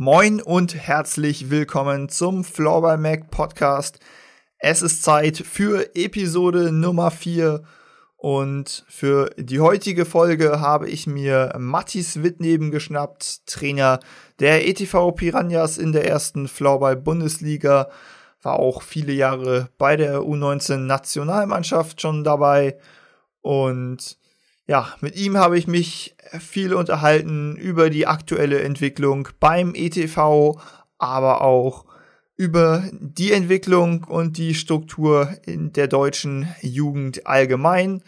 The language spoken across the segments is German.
Moin und herzlich willkommen zum Floorball Mac Podcast. Es ist Zeit für Episode Nummer 4 und für die heutige Folge habe ich mir Mattis Wittneben geschnappt, Trainer der ETV Piranhas in der ersten Floorball Bundesliga, war auch viele Jahre bei der U19 Nationalmannschaft schon dabei und ja, mit ihm habe ich mich viel unterhalten über die aktuelle Entwicklung beim ETV, aber auch über die Entwicklung und die Struktur in der deutschen Jugend allgemein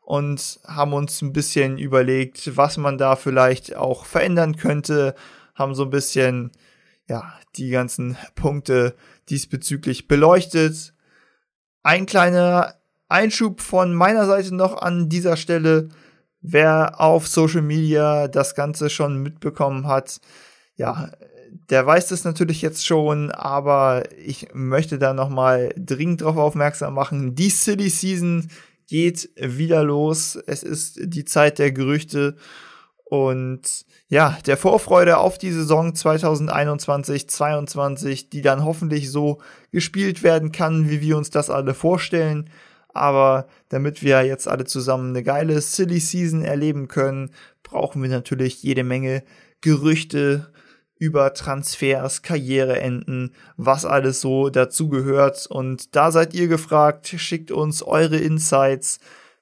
und haben uns ein bisschen überlegt, was man da vielleicht auch verändern könnte, haben so ein bisschen ja, die ganzen Punkte diesbezüglich beleuchtet. Ein kleiner Einschub von meiner Seite noch an dieser Stelle. Wer auf Social Media das Ganze schon mitbekommen hat, ja, der weiß das natürlich jetzt schon, aber ich möchte da nochmal dringend darauf aufmerksam machen. Die City Season geht wieder los. Es ist die Zeit der Gerüchte und ja, der Vorfreude auf die Saison 2021, 22, die dann hoffentlich so gespielt werden kann, wie wir uns das alle vorstellen. Aber damit wir jetzt alle zusammen eine geile Silly Season erleben können, brauchen wir natürlich jede Menge Gerüchte über Transfers, Karriereenden, was alles so dazugehört. Und da seid ihr gefragt, schickt uns eure Insights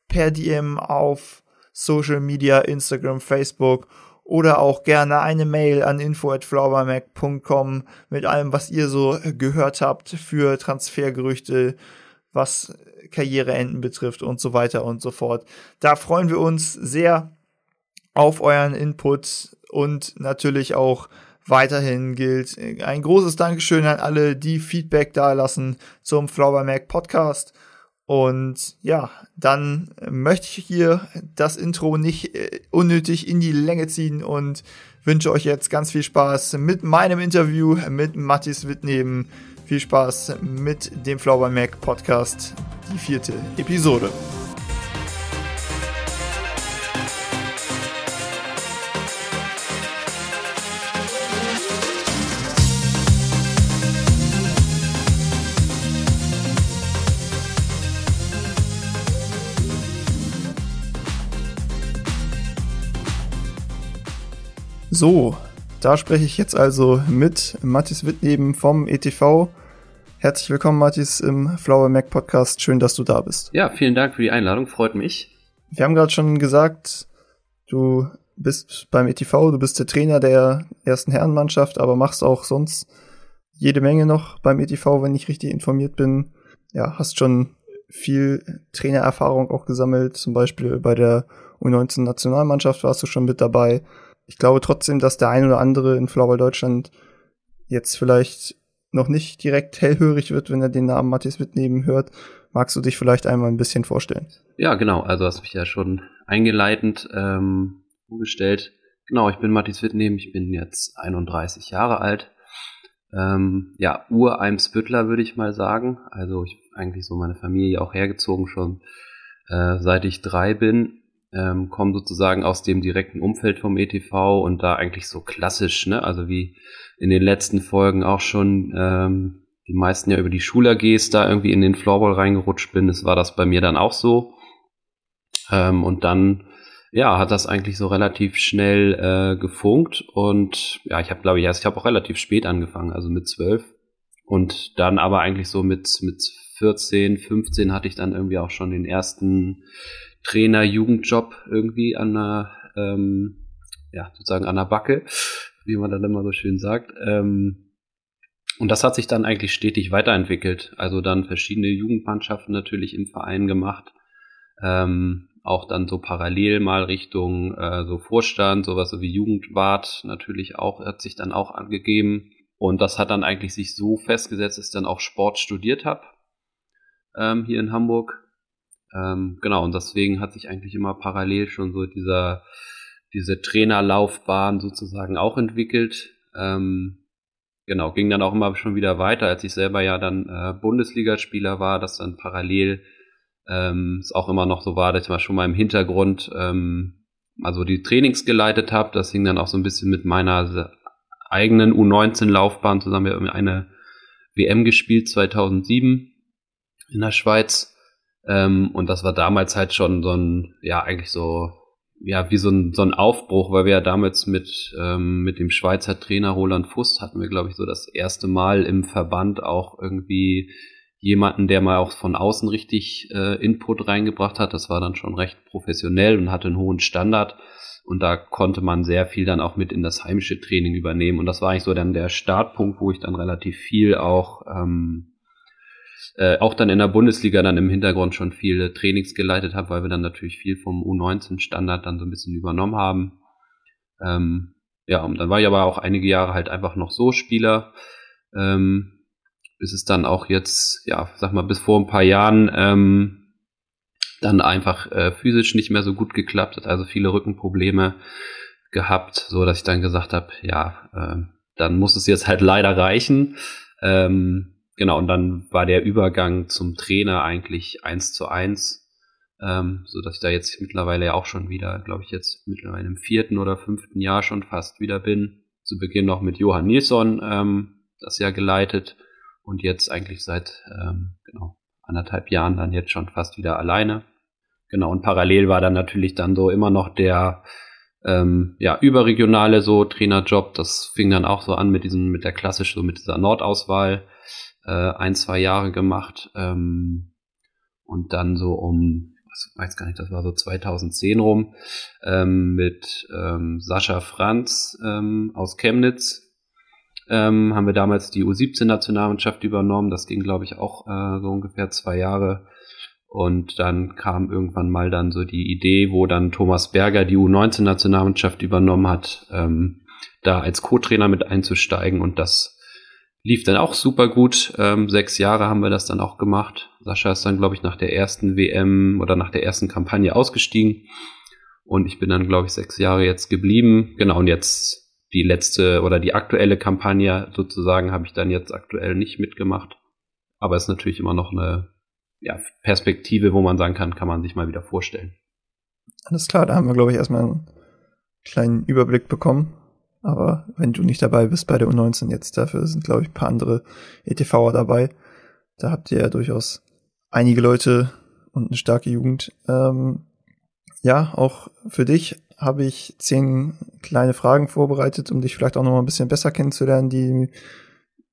per DM auf Social Media, Instagram, Facebook oder auch gerne eine Mail an info@flowermac.com mit allem, was ihr so gehört habt für Transfergerüchte, was Karriereenden betrifft und so weiter und so fort. Da freuen wir uns sehr auf euren Input und natürlich auch weiterhin gilt ein großes Dankeschön an alle, die Feedback da lassen zum Flower Mac Podcast. Und ja, dann möchte ich hier das Intro nicht äh, unnötig in die Länge ziehen und wünsche euch jetzt ganz viel Spaß mit meinem Interview mit Mathis Wittneben. Viel Spaß mit dem Flower Mac Podcast, die vierte Episode. So, da spreche ich jetzt also mit Mathis Wittneben vom ETV. Herzlich willkommen, Mathis, im Flower Mac Podcast. Schön, dass du da bist. Ja, vielen Dank für die Einladung, freut mich. Wir haben gerade schon gesagt, du bist beim ETV, du bist der Trainer der ersten Herrenmannschaft, aber machst auch sonst jede Menge noch beim ETV, wenn ich richtig informiert bin. Ja, hast schon viel Trainererfahrung auch gesammelt, zum Beispiel bei der U19 Nationalmannschaft warst du schon mit dabei ich glaube trotzdem, dass der ein oder andere in Flower Deutschland jetzt vielleicht noch nicht direkt hellhörig wird, wenn er den Namen Matthias Wittneben hört. Magst du dich vielleicht einmal ein bisschen vorstellen? Ja, genau. Also hast mich ja schon eingeleitend ähm, vorgestellt. Genau, ich bin Matthias Wittneben. Ich bin jetzt 31 Jahre alt. Ähm, ja, Ureimsbüttler würde ich mal sagen. Also ich eigentlich so meine Familie auch hergezogen schon äh, seit ich drei bin ähm, kommen sozusagen aus dem direkten Umfeld vom ETV und da eigentlich so klassisch, ne? Also wie in den letzten Folgen auch schon ähm, die meisten ja über die Schul-AGs da irgendwie in den Floorball reingerutscht bin. Das war das bei mir dann auch so. Ähm, und dann ja, hat das eigentlich so relativ schnell äh, gefunkt und ja, ich habe glaube ich, ich habe auch relativ spät angefangen, also mit zwölf und dann aber eigentlich so mit mit 14, 15 hatte ich dann irgendwie auch schon den ersten Trainer-Jugendjob irgendwie an einer, ähm, ja, sozusagen an der Backe, wie man dann immer so schön sagt. Ähm, und das hat sich dann eigentlich stetig weiterentwickelt. Also dann verschiedene Jugendmannschaften natürlich im Verein gemacht. Ähm, auch dann so parallel mal Richtung äh, so Vorstand, sowas so wie Jugendwart natürlich auch, hat sich dann auch angegeben. Und das hat dann eigentlich sich so festgesetzt, dass ich dann auch Sport studiert habe ähm, hier in Hamburg ähm, genau, und deswegen hat sich eigentlich immer parallel schon so dieser, diese Trainerlaufbahn sozusagen auch entwickelt. Ähm, genau, ging dann auch immer schon wieder weiter, als ich selber ja dann äh, Bundesligaspieler war, dass dann parallel ähm, es auch immer noch so war, dass ich mal schon mal im Hintergrund ähm, also die Trainings geleitet habe. Das hing dann auch so ein bisschen mit meiner eigenen U19-Laufbahn zusammen. Wir haben eine WM gespielt 2007 in der Schweiz. Ähm, und das war damals halt schon so ein, ja, eigentlich so, ja, wie so ein, so ein Aufbruch, weil wir ja damals mit, ähm, mit dem Schweizer Trainer Roland Fußt hatten wir, glaube ich, so das erste Mal im Verband auch irgendwie jemanden, der mal auch von außen richtig äh, Input reingebracht hat. Das war dann schon recht professionell und hatte einen hohen Standard. Und da konnte man sehr viel dann auch mit in das heimische Training übernehmen. Und das war eigentlich so dann der Startpunkt, wo ich dann relativ viel auch, ähm, äh, auch dann in der Bundesliga dann im Hintergrund schon viele Trainings geleitet habe, weil wir dann natürlich viel vom U19-Standard dann so ein bisschen übernommen haben. Ähm, ja, und dann war ich aber auch einige Jahre halt einfach noch so Spieler, ähm, bis es dann auch jetzt, ja, sag mal, bis vor ein paar Jahren ähm, dann einfach äh, physisch nicht mehr so gut geklappt hat, also viele Rückenprobleme gehabt, so dass ich dann gesagt habe, ja, äh, dann muss es jetzt halt leider reichen. Ähm, genau, und dann war der Übergang zum Trainer eigentlich eins zu eins, ähm, so dass ich da jetzt mittlerweile ja auch schon wieder, glaube ich, jetzt mittlerweile im vierten oder fünften Jahr schon fast wieder bin. Zu Beginn noch mit Johann Nilsson ähm, das Jahr geleitet und jetzt eigentlich seit ähm, genau anderthalb Jahren dann jetzt schon fast wieder alleine. Genau, und parallel war dann natürlich dann so immer noch der ähm, ja, überregionale so Trainerjob. Das fing dann auch so an mit diesem, mit der klassisch, so mit dieser Nordauswahl, äh, ein, zwei Jahre gemacht. Ähm, und dann so um, was weiß gar nicht, das war so 2010 rum, ähm, mit ähm, Sascha Franz ähm, aus Chemnitz. Ähm, haben wir damals die U17-Nationalmannschaft übernommen. Das ging, glaube ich, auch äh, so ungefähr zwei Jahre. Und dann kam irgendwann mal dann so die Idee, wo dann Thomas Berger die U19-Nationalmannschaft übernommen hat, ähm, da als Co-Trainer mit einzusteigen. Und das lief dann auch super gut. Ähm, sechs Jahre haben wir das dann auch gemacht. Sascha ist dann, glaube ich, nach der ersten WM oder nach der ersten Kampagne ausgestiegen. Und ich bin dann, glaube ich, sechs Jahre jetzt geblieben. Genau, und jetzt die letzte oder die aktuelle Kampagne sozusagen habe ich dann jetzt aktuell nicht mitgemacht. Aber es ist natürlich immer noch eine ja, Perspektive, wo man sagen kann, kann man sich mal wieder vorstellen. Alles klar, da haben wir, glaube ich, erstmal einen kleinen Überblick bekommen. Aber wenn du nicht dabei bist bei der U19 jetzt, dafür sind, glaube ich, ein paar andere ETVer dabei. Da habt ihr ja durchaus einige Leute und eine starke Jugend. Ähm, ja, auch für dich habe ich zehn kleine Fragen vorbereitet, um dich vielleicht auch noch mal ein bisschen besser kennenzulernen, die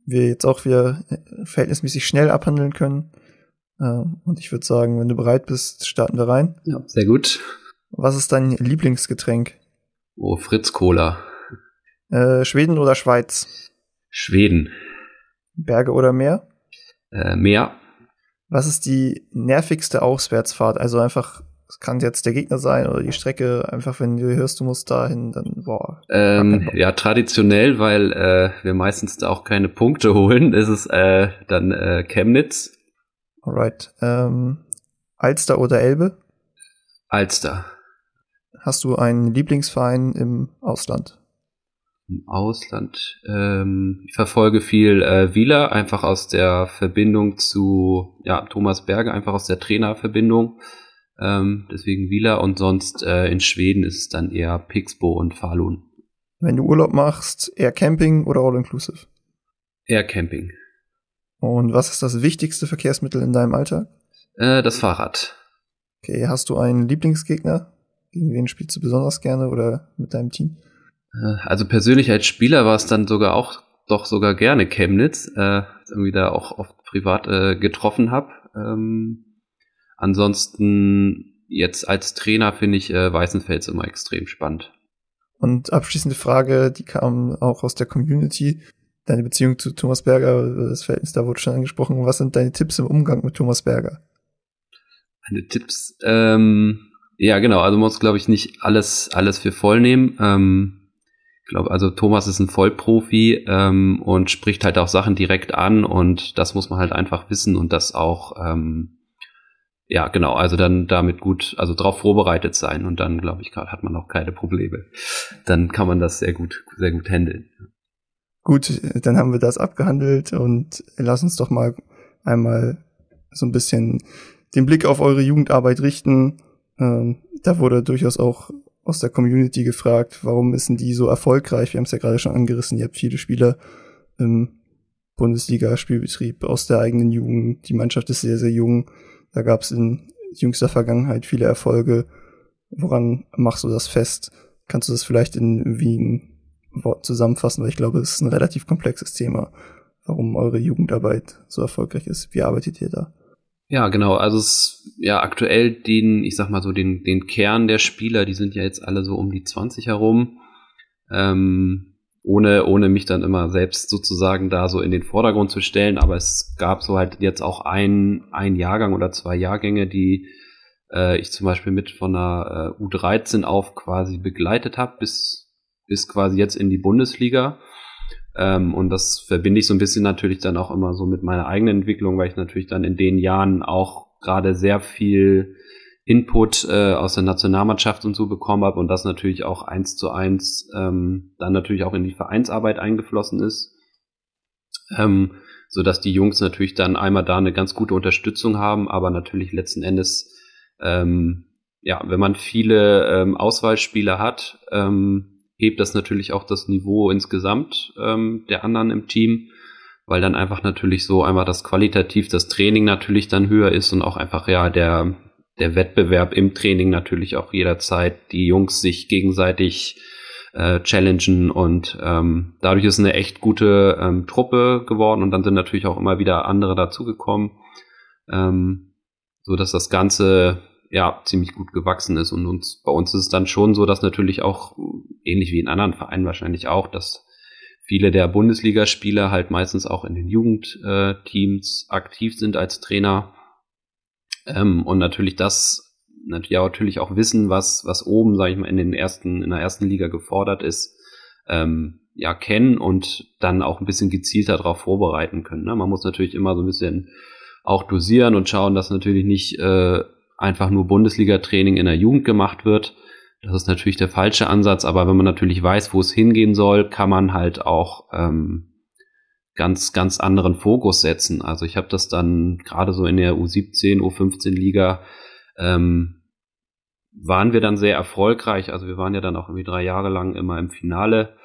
wir jetzt auch wieder verhältnismäßig schnell abhandeln können. Und ich würde sagen, wenn du bereit bist, starten wir rein. Ja, sehr gut. Was ist dein Lieblingsgetränk? Oh, Fritz Cola. Äh, Schweden oder Schweiz? Schweden. Berge oder Meer? Äh, Meer. Was ist die nervigste Auswärtsfahrt? Also einfach, es kann jetzt der Gegner sein oder die Strecke, einfach wenn du hörst, du musst dahin, dann boah. Ähm, ja, traditionell, weil äh, wir meistens da auch keine Punkte holen, ist es äh, dann äh, Chemnitz Alright. Ähm, Alster oder Elbe? Alster. Hast du einen Lieblingsverein im Ausland? Im Ausland. Ähm, ich verfolge viel äh, Wieler, einfach aus der Verbindung zu ja, Thomas Berge, einfach aus der Trainerverbindung. Ähm, deswegen Wieler und sonst äh, in Schweden ist es dann eher Pixbo und Falun. Wenn du Urlaub machst, eher Camping oder All-Inclusive? Eher Camping. Und was ist das wichtigste Verkehrsmittel in deinem Alltag? Äh, das Fahrrad. Okay, hast du einen Lieblingsgegner? Gegen wen spielst du besonders gerne oder mit deinem Team? Äh, also persönlich als Spieler war es dann sogar auch doch sogar gerne Chemnitz, äh, irgendwie da auch oft privat äh, getroffen habe. Ähm, ansonsten jetzt als Trainer finde ich äh, Weißenfels immer extrem spannend. Und abschließende Frage, die kam auch aus der Community deine Beziehung zu Thomas Berger, das Verhältnis da wurde schon angesprochen. Was sind deine Tipps im Umgang mit Thomas Berger? Meine Tipps, ähm, ja genau, also man muss glaube ich nicht alles alles für voll nehmen. Ähm, glaube, also Thomas ist ein Vollprofi ähm, und spricht halt auch Sachen direkt an und das muss man halt einfach wissen und das auch ähm, ja, genau, also dann damit gut, also darauf vorbereitet sein und dann, glaube ich, hat man auch keine Probleme. Dann kann man das sehr gut, sehr gut handeln. Gut, dann haben wir das abgehandelt und lass uns doch mal einmal so ein bisschen den Blick auf eure Jugendarbeit richten. Ähm, da wurde durchaus auch aus der Community gefragt, warum ist denn die so erfolgreich? Wir haben es ja gerade schon angerissen, ihr habt viele Spieler im Bundesliga-Spielbetrieb aus der eigenen Jugend. Die Mannschaft ist sehr, sehr jung. Da gab es in jüngster Vergangenheit viele Erfolge. Woran machst du das fest? Kannst du das vielleicht in Wien Wort zusammenfassen? Weil ich glaube, es ist ein relativ komplexes Thema, warum eure Jugendarbeit so erfolgreich ist. Wie arbeitet ihr da? Ja, genau. Also es, ja, aktuell den, ich sag mal so, den, den Kern der Spieler, die sind ja jetzt alle so um die 20 herum. Ähm, ohne, ohne mich dann immer selbst sozusagen da so in den Vordergrund zu stellen. Aber es gab so halt jetzt auch ein, ein Jahrgang oder zwei Jahrgänge, die äh, ich zum Beispiel mit von der äh, U13 auf quasi begleitet habe, bis, bis quasi jetzt in die Bundesliga. Ähm, und das verbinde ich so ein bisschen natürlich dann auch immer so mit meiner eigenen Entwicklung, weil ich natürlich dann in den Jahren auch gerade sehr viel Input äh, aus der Nationalmannschaft und so bekommen habe und das natürlich auch eins zu eins ähm, dann natürlich auch in die Vereinsarbeit eingeflossen ist. Ähm, so dass die Jungs natürlich dann einmal da eine ganz gute Unterstützung haben, aber natürlich letzten Endes, ähm, ja, wenn man viele ähm, Auswahlspieler hat, ähm, hebt das natürlich auch das Niveau insgesamt ähm, der anderen im Team, weil dann einfach natürlich so einfach das qualitativ das Training natürlich dann höher ist und auch einfach ja der der Wettbewerb im Training natürlich auch jederzeit die Jungs sich gegenseitig äh, challengen und ähm, dadurch ist eine echt gute ähm, Truppe geworden und dann sind natürlich auch immer wieder andere dazugekommen, ähm, so dass das Ganze ja ziemlich gut gewachsen ist und uns bei uns ist es dann schon so, dass natürlich auch ähnlich wie in anderen Vereinen wahrscheinlich auch, dass viele der Bundesligaspieler halt meistens auch in den Jugendteams äh, aktiv sind als Trainer ähm, und natürlich das natürlich auch wissen, was was oben, sage ich mal, in den ersten in der ersten Liga gefordert ist, ähm, ja kennen und dann auch ein bisschen gezielter darauf vorbereiten können. Ne? Man muss natürlich immer so ein bisschen auch dosieren und schauen, dass natürlich nicht äh, einfach nur Bundesliga-Training in der Jugend gemacht wird. Das ist natürlich der falsche Ansatz, aber wenn man natürlich weiß, wo es hingehen soll, kann man halt auch ähm, ganz, ganz anderen Fokus setzen. Also ich habe das dann gerade so in der U17, U15 Liga ähm, waren wir dann sehr erfolgreich. Also wir waren ja dann auch irgendwie drei Jahre lang immer im Finale.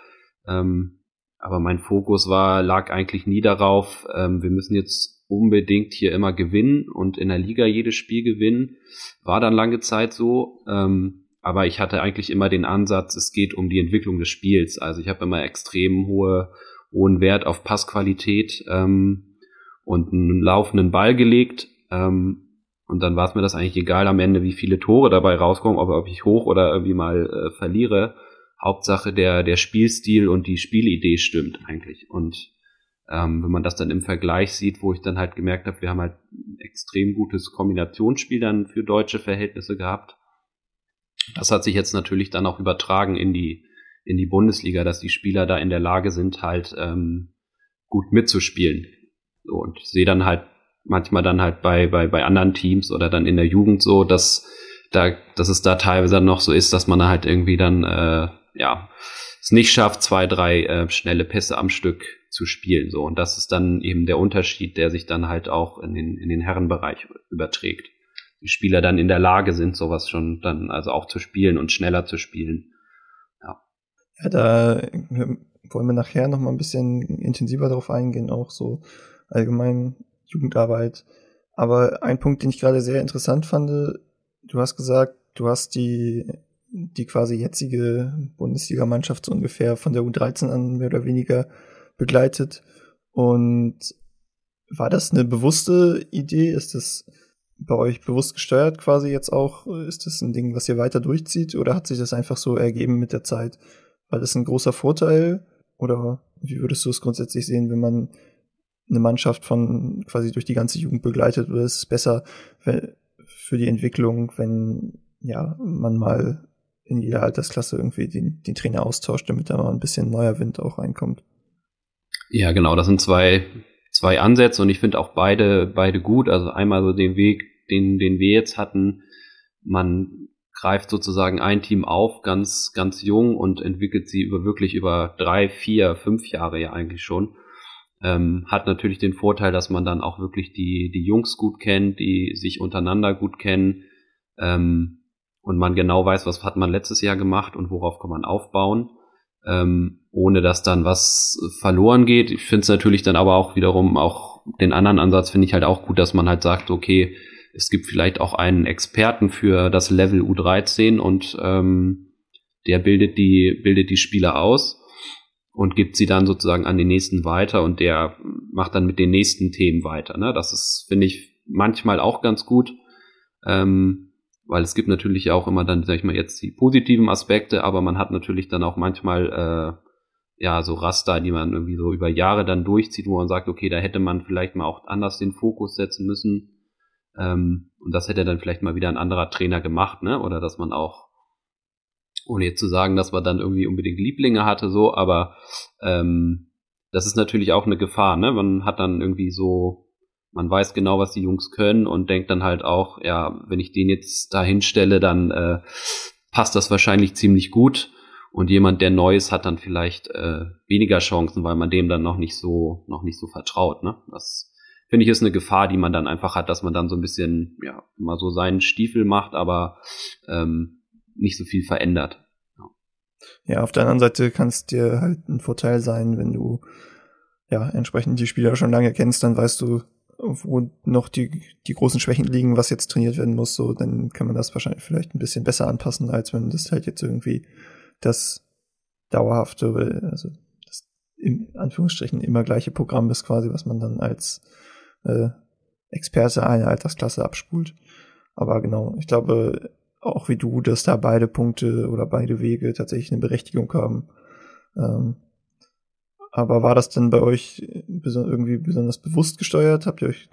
Ähm, aber mein Fokus war, lag eigentlich nie darauf, ähm, wir müssen jetzt unbedingt hier immer gewinnen und in der Liga jedes Spiel gewinnen. War dann lange Zeit so. Ähm, aber ich hatte eigentlich immer den Ansatz, es geht um die Entwicklung des Spiels. Also ich habe immer extrem hohe, hohen Wert auf Passqualität ähm, und einen laufenden Ball gelegt. Ähm, und dann war es mir das eigentlich egal am Ende, wie viele Tore dabei rauskommen, ob, ob ich hoch oder irgendwie mal äh, verliere. Hauptsache der, der Spielstil und die Spielidee stimmt eigentlich. Und ähm, wenn man das dann im Vergleich sieht, wo ich dann halt gemerkt habe, wir haben halt ein extrem gutes Kombinationsspiel dann für deutsche Verhältnisse gehabt. Das hat sich jetzt natürlich dann auch übertragen in die, in die Bundesliga, dass die Spieler da in der Lage sind, halt ähm, gut mitzuspielen. So, und ich sehe dann halt manchmal dann halt bei, bei, bei anderen Teams oder dann in der Jugend so, dass da, dass es da teilweise dann noch so ist, dass man halt irgendwie dann äh, ja es nicht schafft, zwei, drei äh, schnelle Pässe am Stück zu spielen. So. Und das ist dann eben der Unterschied, der sich dann halt auch in den, in den Herrenbereich überträgt. Die Spieler dann in der Lage sind, sowas schon dann also auch zu spielen und schneller zu spielen. Ja, ja da wollen wir nachher noch mal ein bisschen intensiver darauf eingehen, auch so allgemein Jugendarbeit. Aber ein Punkt, den ich gerade sehr interessant fand, du hast gesagt, du hast die die quasi jetzige Bundesligamannschaft so ungefähr von der U13 an mehr oder weniger begleitet. Und war das eine bewusste Idee? Ist das bei euch bewusst gesteuert quasi jetzt auch? Ist das ein Ding, was ihr weiter durchzieht? Oder hat sich das einfach so ergeben mit der Zeit? War das ein großer Vorteil? Oder wie würdest du es grundsätzlich sehen, wenn man eine Mannschaft von quasi durch die ganze Jugend begleitet? Oder ist es besser für die Entwicklung, wenn ja, man mal in jeder Altersklasse irgendwie den, den Trainer austauscht, damit da mal ein bisschen neuer Wind auch reinkommt. Ja, genau, das sind zwei, zwei Ansätze und ich finde auch beide, beide gut. Also einmal so den Weg, den, den wir jetzt hatten, man greift sozusagen ein Team auf, ganz, ganz jung und entwickelt sie über wirklich über drei, vier, fünf Jahre ja eigentlich schon. Ähm, hat natürlich den Vorteil, dass man dann auch wirklich die, die Jungs gut kennt, die sich untereinander gut kennen. Ähm, und man genau weiß, was hat man letztes Jahr gemacht und worauf kann man aufbauen, ähm, ohne dass dann was verloren geht. Ich finde es natürlich dann aber auch wiederum auch den anderen Ansatz finde ich halt auch gut, dass man halt sagt, okay, es gibt vielleicht auch einen Experten für das Level U13 und ähm, der bildet die, bildet die Spieler aus und gibt sie dann sozusagen an den nächsten weiter und der macht dann mit den nächsten Themen weiter. Ne? Das ist, finde ich, manchmal auch ganz gut, ähm, weil es gibt natürlich auch immer dann, sag ich mal, jetzt die positiven Aspekte, aber man hat natürlich dann auch manchmal äh, ja so Raster, die man irgendwie so über Jahre dann durchzieht, wo man sagt, okay, da hätte man vielleicht mal auch anders den Fokus setzen müssen. Ähm, und das hätte dann vielleicht mal wieder ein anderer Trainer gemacht, ne? Oder dass man auch, ohne jetzt zu sagen, dass man dann irgendwie unbedingt Lieblinge hatte, so, aber ähm, das ist natürlich auch eine Gefahr, ne? Man hat dann irgendwie so, man weiß genau, was die Jungs können und denkt dann halt auch, ja, wenn ich den jetzt da hinstelle, dann äh, passt das wahrscheinlich ziemlich gut. Und jemand, der Neues hat, dann vielleicht äh, weniger Chancen, weil man dem dann noch nicht so, noch nicht so vertraut. Ne? Das finde ich ist eine Gefahr, die man dann einfach hat, dass man dann so ein bisschen, ja, mal so seinen Stiefel macht, aber ähm, nicht so viel verändert. Ja. auf der anderen Seite kann es dir halt ein Vorteil sein, wenn du ja entsprechend die Spieler schon lange kennst, dann weißt du, wo noch die, die großen Schwächen liegen, was jetzt trainiert werden muss, so, dann kann man das wahrscheinlich vielleicht ein bisschen besser anpassen, als wenn das halt jetzt irgendwie das dauerhafte, also das in Anführungsstrichen immer gleiche Programm ist quasi, was man dann als äh, Experte einer Altersklasse abspult. Aber genau, ich glaube auch wie du, dass da beide Punkte oder beide Wege tatsächlich eine Berechtigung haben. Ähm, aber war das denn bei euch irgendwie besonders bewusst gesteuert? Habt ihr euch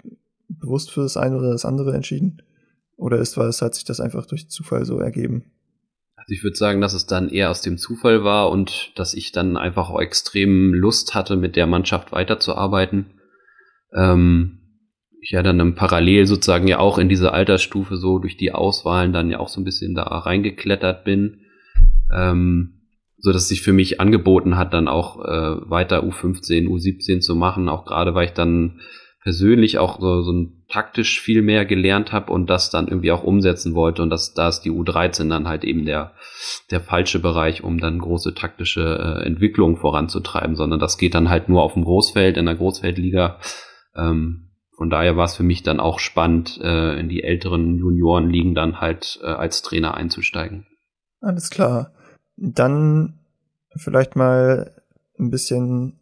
bewusst für das eine oder das andere entschieden? Oder ist, war es, hat sich das einfach durch Zufall so ergeben? Also ich würde sagen, dass es dann eher aus dem Zufall war und dass ich dann einfach auch extrem Lust hatte, mit der Mannschaft weiterzuarbeiten. Ähm, ich ja dann im Parallel sozusagen ja auch in diese Altersstufe so durch die Auswahlen dann ja auch so ein bisschen da reingeklettert bin. Ähm, so dass sich für mich angeboten hat, dann auch äh, weiter U15, U17 zu machen, auch gerade weil ich dann persönlich auch so, so ein taktisch viel mehr gelernt habe und das dann irgendwie auch umsetzen wollte und das da ist die U13 dann halt eben der der falsche Bereich, um dann große taktische äh, Entwicklung voranzutreiben, sondern das geht dann halt nur auf dem Großfeld in der Großfeldliga. Ähm, von daher war es für mich dann auch spannend, äh, in die älteren Juniorenligen dann halt äh, als Trainer einzusteigen. Alles klar. Dann vielleicht mal ein bisschen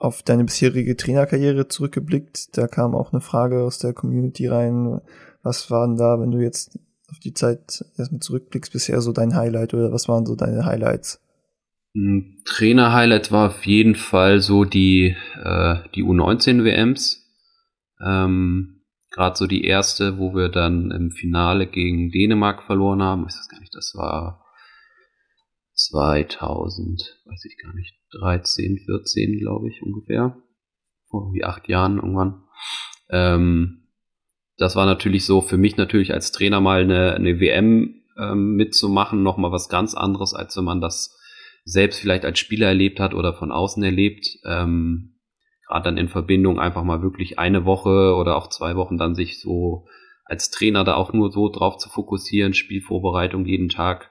auf deine bisherige Trainerkarriere zurückgeblickt. Da kam auch eine Frage aus der Community rein. Was waren da, wenn du jetzt auf die Zeit erstmal zurückblickst, bisher so dein Highlight oder was waren so deine Highlights? Trainer-Highlight war auf jeden Fall so die, äh, die U19-WMs. Ähm, Gerade so die erste, wo wir dann im Finale gegen Dänemark verloren haben. Ich weiß gar nicht, das war 2000, weiß ich gar nicht, 13, 14, glaube ich, ungefähr. Vor irgendwie acht Jahren irgendwann. Ähm, das war natürlich so für mich natürlich als Trainer mal eine, eine WM ähm, mitzumachen, nochmal was ganz anderes, als wenn man das selbst vielleicht als Spieler erlebt hat oder von außen erlebt. Ähm, Gerade dann in Verbindung einfach mal wirklich eine Woche oder auch zwei Wochen dann sich so als Trainer da auch nur so drauf zu fokussieren, Spielvorbereitung jeden Tag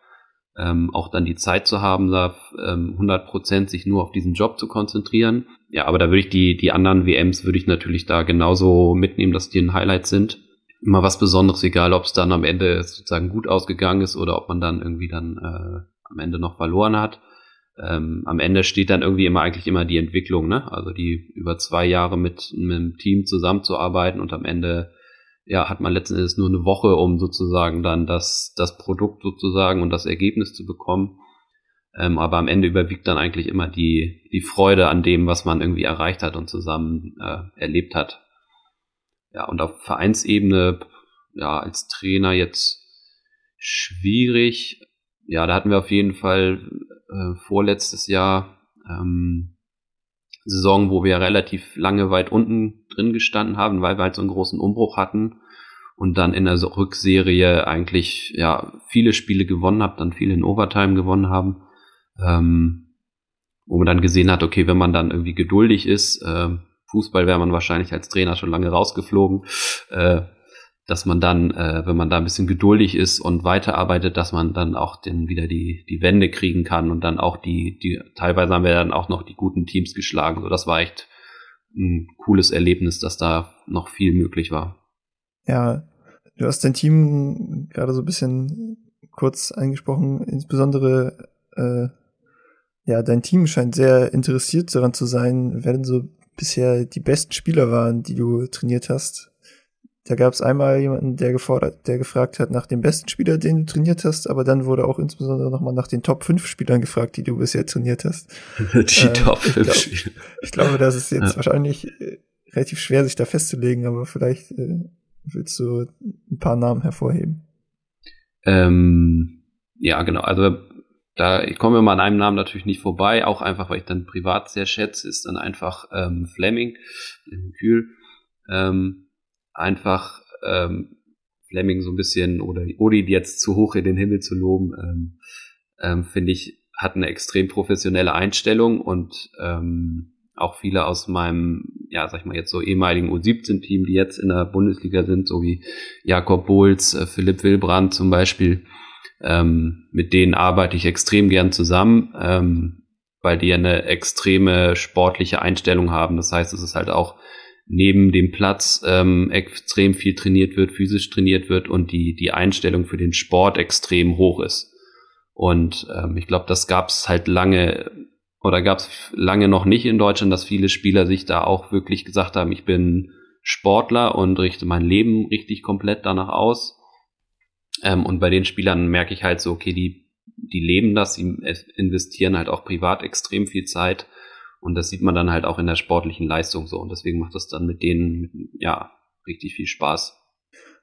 ähm, auch dann die Zeit zu haben, da ähm, 100% sich nur auf diesen Job zu konzentrieren. Ja, aber da würde ich die, die anderen WMs würde ich natürlich da genauso mitnehmen, dass die ein Highlight sind. Immer was Besonderes, egal ob es dann am Ende sozusagen gut ausgegangen ist oder ob man dann irgendwie dann äh, am Ende noch verloren hat. Ähm, am Ende steht dann irgendwie immer eigentlich immer die Entwicklung, ne? Also die über zwei Jahre mit, mit einem Team zusammenzuarbeiten und am Ende ja, hat man letzten Endes nur eine Woche, um sozusagen dann das, das Produkt sozusagen und das Ergebnis zu bekommen. Ähm, aber am Ende überwiegt dann eigentlich immer die, die Freude an dem, was man irgendwie erreicht hat und zusammen äh, erlebt hat. Ja, und auf Vereinsebene, ja, als Trainer jetzt schwierig. Ja, da hatten wir auf jeden Fall äh, vorletztes Jahr ähm, Saison, wo wir relativ lange weit unten drin gestanden haben, weil wir halt so einen großen Umbruch hatten und dann in der Rückserie eigentlich ja viele Spiele gewonnen haben, dann viele in Overtime gewonnen haben, ähm, wo man dann gesehen hat, okay, wenn man dann irgendwie geduldig ist, äh, Fußball wäre man wahrscheinlich als Trainer schon lange rausgeflogen, äh, dass man dann, äh, wenn man da ein bisschen geduldig ist und weiterarbeitet, dass man dann auch den, wieder die, die Wände kriegen kann und dann auch die, die, teilweise haben wir dann auch noch die guten Teams geschlagen. So, das war echt ein cooles Erlebnis, dass da noch viel möglich war. Ja, du hast dein Team gerade so ein bisschen kurz angesprochen, insbesondere äh, ja, dein Team scheint sehr interessiert daran zu sein, wer denn so bisher die besten Spieler waren, die du trainiert hast. Da gab es einmal jemanden, der gefordert, der gefragt hat nach dem besten Spieler, den du trainiert hast, aber dann wurde auch insbesondere nochmal nach den Top 5 Spielern gefragt, die du bisher trainiert hast. die äh, Top 5 Spieler. Ich glaube, das ist jetzt ja. wahrscheinlich äh, relativ schwer, sich da festzulegen, aber vielleicht äh, willst du ein paar Namen hervorheben. Ähm, ja, genau. Also da kommen wir mal an einem Namen natürlich nicht vorbei, auch einfach, weil ich dann privat sehr schätze, ist dann einfach ähm, Fleming, Kühl. Ähm, einfach ähm, Fleming so ein bisschen oder Odi jetzt zu hoch in den Himmel zu loben, ähm, ähm, finde ich, hat eine extrem professionelle Einstellung und ähm, auch viele aus meinem, ja, sag ich mal jetzt so ehemaligen U17-Team, die jetzt in der Bundesliga sind, so wie Jakob Bohls, äh, Philipp Wilbrand zum Beispiel, ähm, mit denen arbeite ich extrem gern zusammen, ähm, weil die eine extreme sportliche Einstellung haben. Das heißt, es ist halt auch neben dem Platz ähm, extrem viel trainiert wird, physisch trainiert wird und die, die Einstellung für den Sport extrem hoch ist. Und ähm, ich glaube, das gab es halt lange oder gab es lange noch nicht in Deutschland, dass viele Spieler sich da auch wirklich gesagt haben, ich bin Sportler und richte mein Leben richtig komplett danach aus. Ähm, und bei den Spielern merke ich halt so, okay, die, die leben das, sie investieren halt auch privat extrem viel Zeit und das sieht man dann halt auch in der sportlichen Leistung so. Und deswegen macht das dann mit denen, ja, richtig viel Spaß.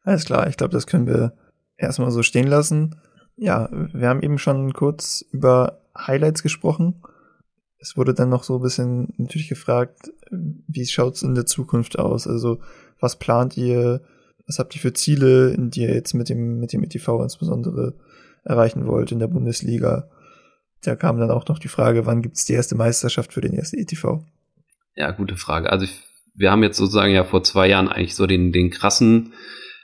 Alles klar, ich glaube, das können wir erstmal so stehen lassen. Ja, wir haben eben schon kurz über Highlights gesprochen. Es wurde dann noch so ein bisschen natürlich gefragt, wie schaut's in der Zukunft aus? Also, was plant ihr? Was habt ihr für Ziele, die ihr jetzt mit dem, mit dem ETV insbesondere erreichen wollt in der Bundesliga? Da kam dann auch noch die Frage, wann gibt es die erste Meisterschaft für den ersten ETV? Ja, gute Frage. Also ich, wir haben jetzt sozusagen ja vor zwei Jahren eigentlich so den, den krassen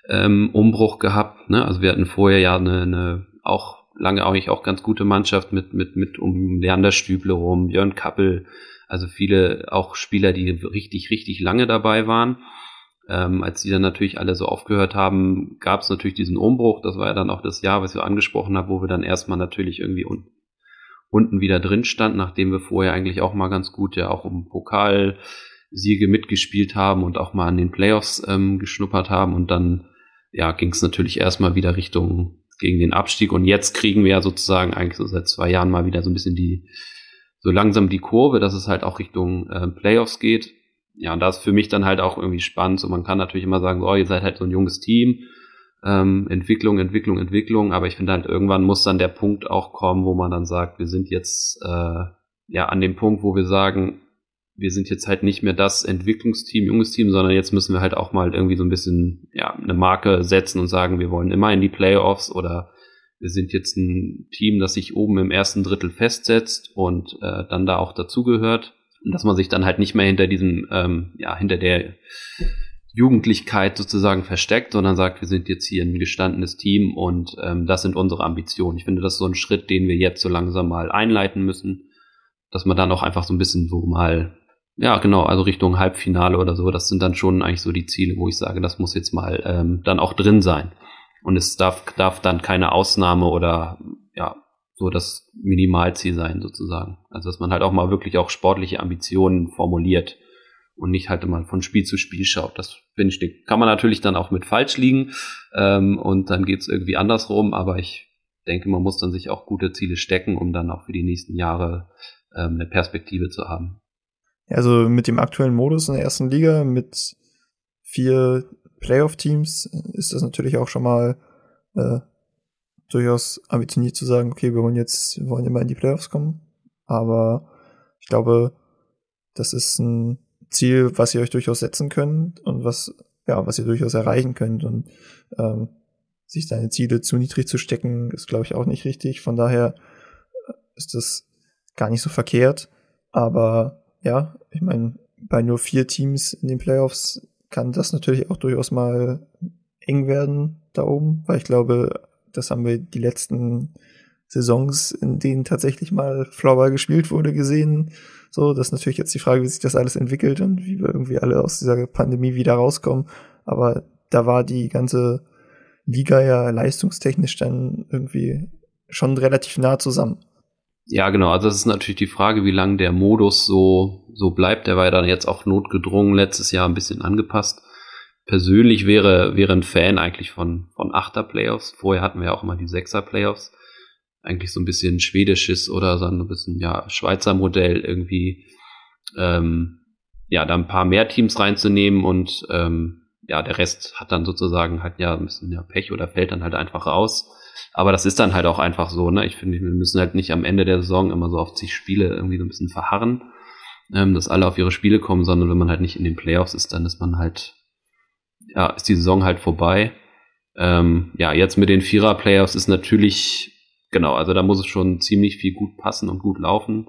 ähm, Umbruch gehabt. Ne? Also wir hatten vorher ja eine, eine auch lange eigentlich auch ganz gute Mannschaft mit, mit, mit um Leander Stüble rum, Jörn Kappel, also viele auch Spieler, die richtig, richtig lange dabei waren. Ähm, als die dann natürlich alle so aufgehört haben, gab es natürlich diesen Umbruch. Das war ja dann auch das Jahr, was wir angesprochen haben, wo wir dann erstmal natürlich irgendwie un unten wieder drin stand, nachdem wir vorher eigentlich auch mal ganz gut ja auch um Pokalsiege mitgespielt haben und auch mal an den Playoffs ähm, geschnuppert haben und dann ja ging es natürlich erstmal wieder Richtung gegen den Abstieg und jetzt kriegen wir ja sozusagen eigentlich so seit zwei Jahren mal wieder so ein bisschen die so langsam die Kurve, dass es halt auch Richtung äh, Playoffs geht. Ja, und das ist für mich dann halt auch irgendwie spannend. So, man kann natürlich immer sagen, oh, ihr seid halt so ein junges Team, ähm, Entwicklung, Entwicklung, Entwicklung. Aber ich finde halt, irgendwann muss dann der Punkt auch kommen, wo man dann sagt, wir sind jetzt äh, ja an dem Punkt, wo wir sagen, wir sind jetzt halt nicht mehr das Entwicklungsteam, junges Team, sondern jetzt müssen wir halt auch mal irgendwie so ein bisschen ja eine Marke setzen und sagen, wir wollen immer in die Playoffs oder wir sind jetzt ein Team, das sich oben im ersten Drittel festsetzt und äh, dann da auch dazugehört. Und dass man sich dann halt nicht mehr hinter diesem, ähm, ja, hinter der Jugendlichkeit sozusagen versteckt, sondern sagt, wir sind jetzt hier ein gestandenes Team und ähm, das sind unsere Ambitionen. Ich finde, das ist so ein Schritt, den wir jetzt so langsam mal einleiten müssen, dass man dann auch einfach so ein bisschen so mal, ja genau, also Richtung Halbfinale oder so, das sind dann schon eigentlich so die Ziele, wo ich sage, das muss jetzt mal ähm, dann auch drin sein. Und es darf, darf dann keine Ausnahme oder ja, so das Minimalziel sein sozusagen. Also dass man halt auch mal wirklich auch sportliche Ambitionen formuliert und nicht halt immer von Spiel zu Spiel schaut. Das finde ich, kann man natürlich dann auch mit falsch liegen ähm, und dann geht's irgendwie andersrum, aber ich denke, man muss dann sich auch gute Ziele stecken, um dann auch für die nächsten Jahre ähm, eine Perspektive zu haben. Also mit dem aktuellen Modus in der ersten Liga mit vier Playoff-Teams ist das natürlich auch schon mal äh, durchaus ambitioniert zu sagen, okay, wir wollen jetzt, wir wollen immer in die Playoffs kommen. Aber ich glaube, das ist ein Ziel, was ihr euch durchaus setzen könnt und was, ja, was ihr durchaus erreichen könnt. Und ähm, sich seine Ziele zu niedrig zu stecken, ist, glaube ich, auch nicht richtig. Von daher äh, ist das gar nicht so verkehrt. Aber ja, ich meine, bei nur vier Teams in den Playoffs kann das natürlich auch durchaus mal eng werden da oben, weil ich glaube, das haben wir die letzten Saisons, in denen tatsächlich mal Floorball gespielt wurde, gesehen. So, das ist natürlich jetzt die Frage, wie sich das alles entwickelt und wie wir irgendwie alle aus dieser Pandemie wieder rauskommen. Aber da war die ganze Liga ja leistungstechnisch dann irgendwie schon relativ nah zusammen. Ja, genau. Also das ist natürlich die Frage, wie lange der Modus so, so bleibt. Der war ja dann jetzt auch notgedrungen letztes Jahr ein bisschen angepasst. Persönlich wäre, wäre ein Fan eigentlich von, von Achter-Playoffs. Vorher hatten wir ja auch immer die Sechser-Playoffs. Eigentlich so ein bisschen schwedisches oder so ein bisschen, ja, Schweizer Modell irgendwie, ähm, ja, da ein paar mehr Teams reinzunehmen und, ähm, ja, der Rest hat dann sozusagen halt ja ein bisschen ja, Pech oder fällt dann halt einfach raus. Aber das ist dann halt auch einfach so, ne? Ich finde, wir müssen halt nicht am Ende der Saison immer so auf zig Spiele irgendwie so ein bisschen verharren, ähm, dass alle auf ihre Spiele kommen, sondern wenn man halt nicht in den Playoffs ist, dann ist man halt ja, ist die Saison halt vorbei. Ähm, ja, jetzt mit den Vierer-Playoffs ist natürlich, genau, also da muss es schon ziemlich viel gut passen und gut laufen.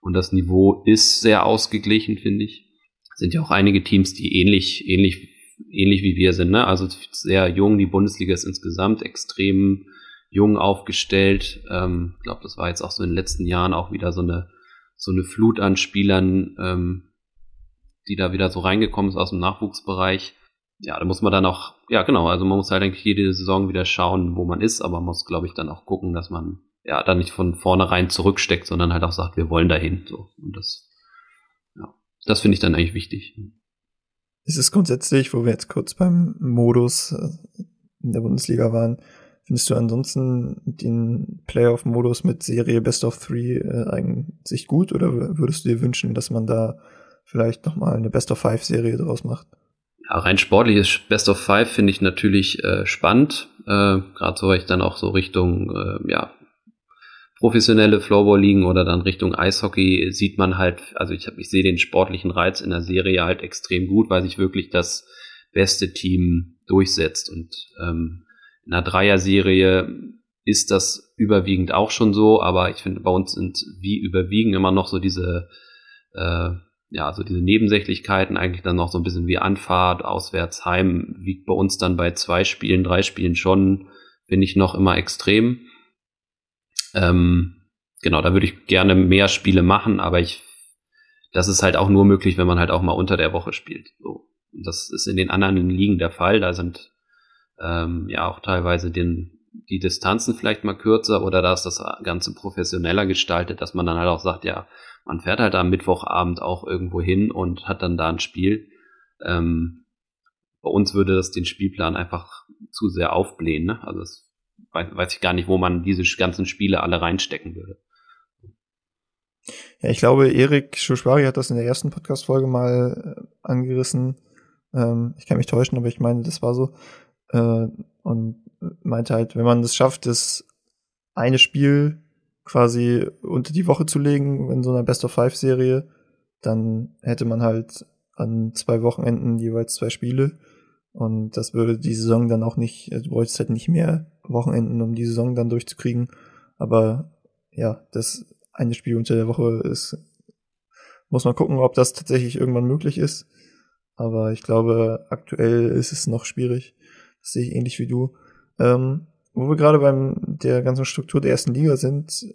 Und das Niveau ist sehr ausgeglichen, finde ich. Sind ja auch einige Teams, die ähnlich, ähnlich, ähnlich wie wir sind, ne? Also sehr jung. Die Bundesliga ist insgesamt extrem jung aufgestellt. Ähm, ich glaube, das war jetzt auch so in den letzten Jahren auch wieder so eine, so eine Flut an Spielern, ähm, die da wieder so reingekommen ist aus dem Nachwuchsbereich ja, da muss man dann auch, ja genau, also man muss halt eigentlich jede Saison wieder schauen, wo man ist, aber man muss, glaube ich, dann auch gucken, dass man ja dann nicht von vornherein zurücksteckt, sondern halt auch sagt, wir wollen dahin. So. Und das, ja, das finde ich dann eigentlich wichtig. Ist es grundsätzlich, wo wir jetzt kurz beim Modus äh, in der Bundesliga waren, findest du ansonsten den Playoff-Modus mit Serie Best of Three äh, eigentlich gut oder würdest du dir wünschen, dass man da vielleicht nochmal eine Best of Five-Serie draus macht? Ja, rein sportliches Best of Five finde ich natürlich äh, spannend. Äh, Gerade so, weil ich dann auch so Richtung, äh, ja, professionelle Floorball liegen oder dann Richtung Eishockey sieht man halt, also ich, hab, ich sehe den sportlichen Reiz in der Serie halt extrem gut, weil sich wirklich das beste Team durchsetzt. Und ähm, in einer Dreier-Serie ist das überwiegend auch schon so, aber ich finde, bei uns sind wie überwiegend immer noch so diese äh, ja, also diese Nebensächlichkeiten eigentlich dann noch so ein bisschen wie Anfahrt, auswärts, heim, wiegt bei uns dann bei zwei Spielen, drei Spielen schon, finde ich noch immer extrem. Ähm, genau, da würde ich gerne mehr Spiele machen, aber ich, das ist halt auch nur möglich, wenn man halt auch mal unter der Woche spielt. So. Das ist in den anderen Ligen der Fall. Da sind ähm, ja auch teilweise den, die Distanzen vielleicht mal kürzer oder da ist das Ganze professioneller gestaltet, dass man dann halt auch sagt, ja, man fährt halt am Mittwochabend auch irgendwo hin und hat dann da ein Spiel. Ähm, bei uns würde das den Spielplan einfach zu sehr aufblähen. Ne? Also das weiß, weiß ich gar nicht, wo man diese ganzen Spiele alle reinstecken würde. Ja, ich glaube, Erik Schuschwari hat das in der ersten Podcast-Folge mal äh, angerissen. Ähm, ich kann mich täuschen, aber ich meine, das war so. Äh, und meinte halt, wenn man es schafft, das eine Spiel quasi unter die Woche zu legen in so einer Best of Five Serie, dann hätte man halt an zwei Wochenenden jeweils zwei Spiele. Und das würde die Saison dann auch nicht, also du bräuchtest halt nicht mehr Wochenenden, um die Saison dann durchzukriegen. Aber ja, das eine Spiel unter der Woche ist, muss man gucken, ob das tatsächlich irgendwann möglich ist. Aber ich glaube, aktuell ist es noch schwierig. Das sehe ich ähnlich wie du. Ähm, wo wir gerade beim der ganzen Struktur der ersten Liga sind,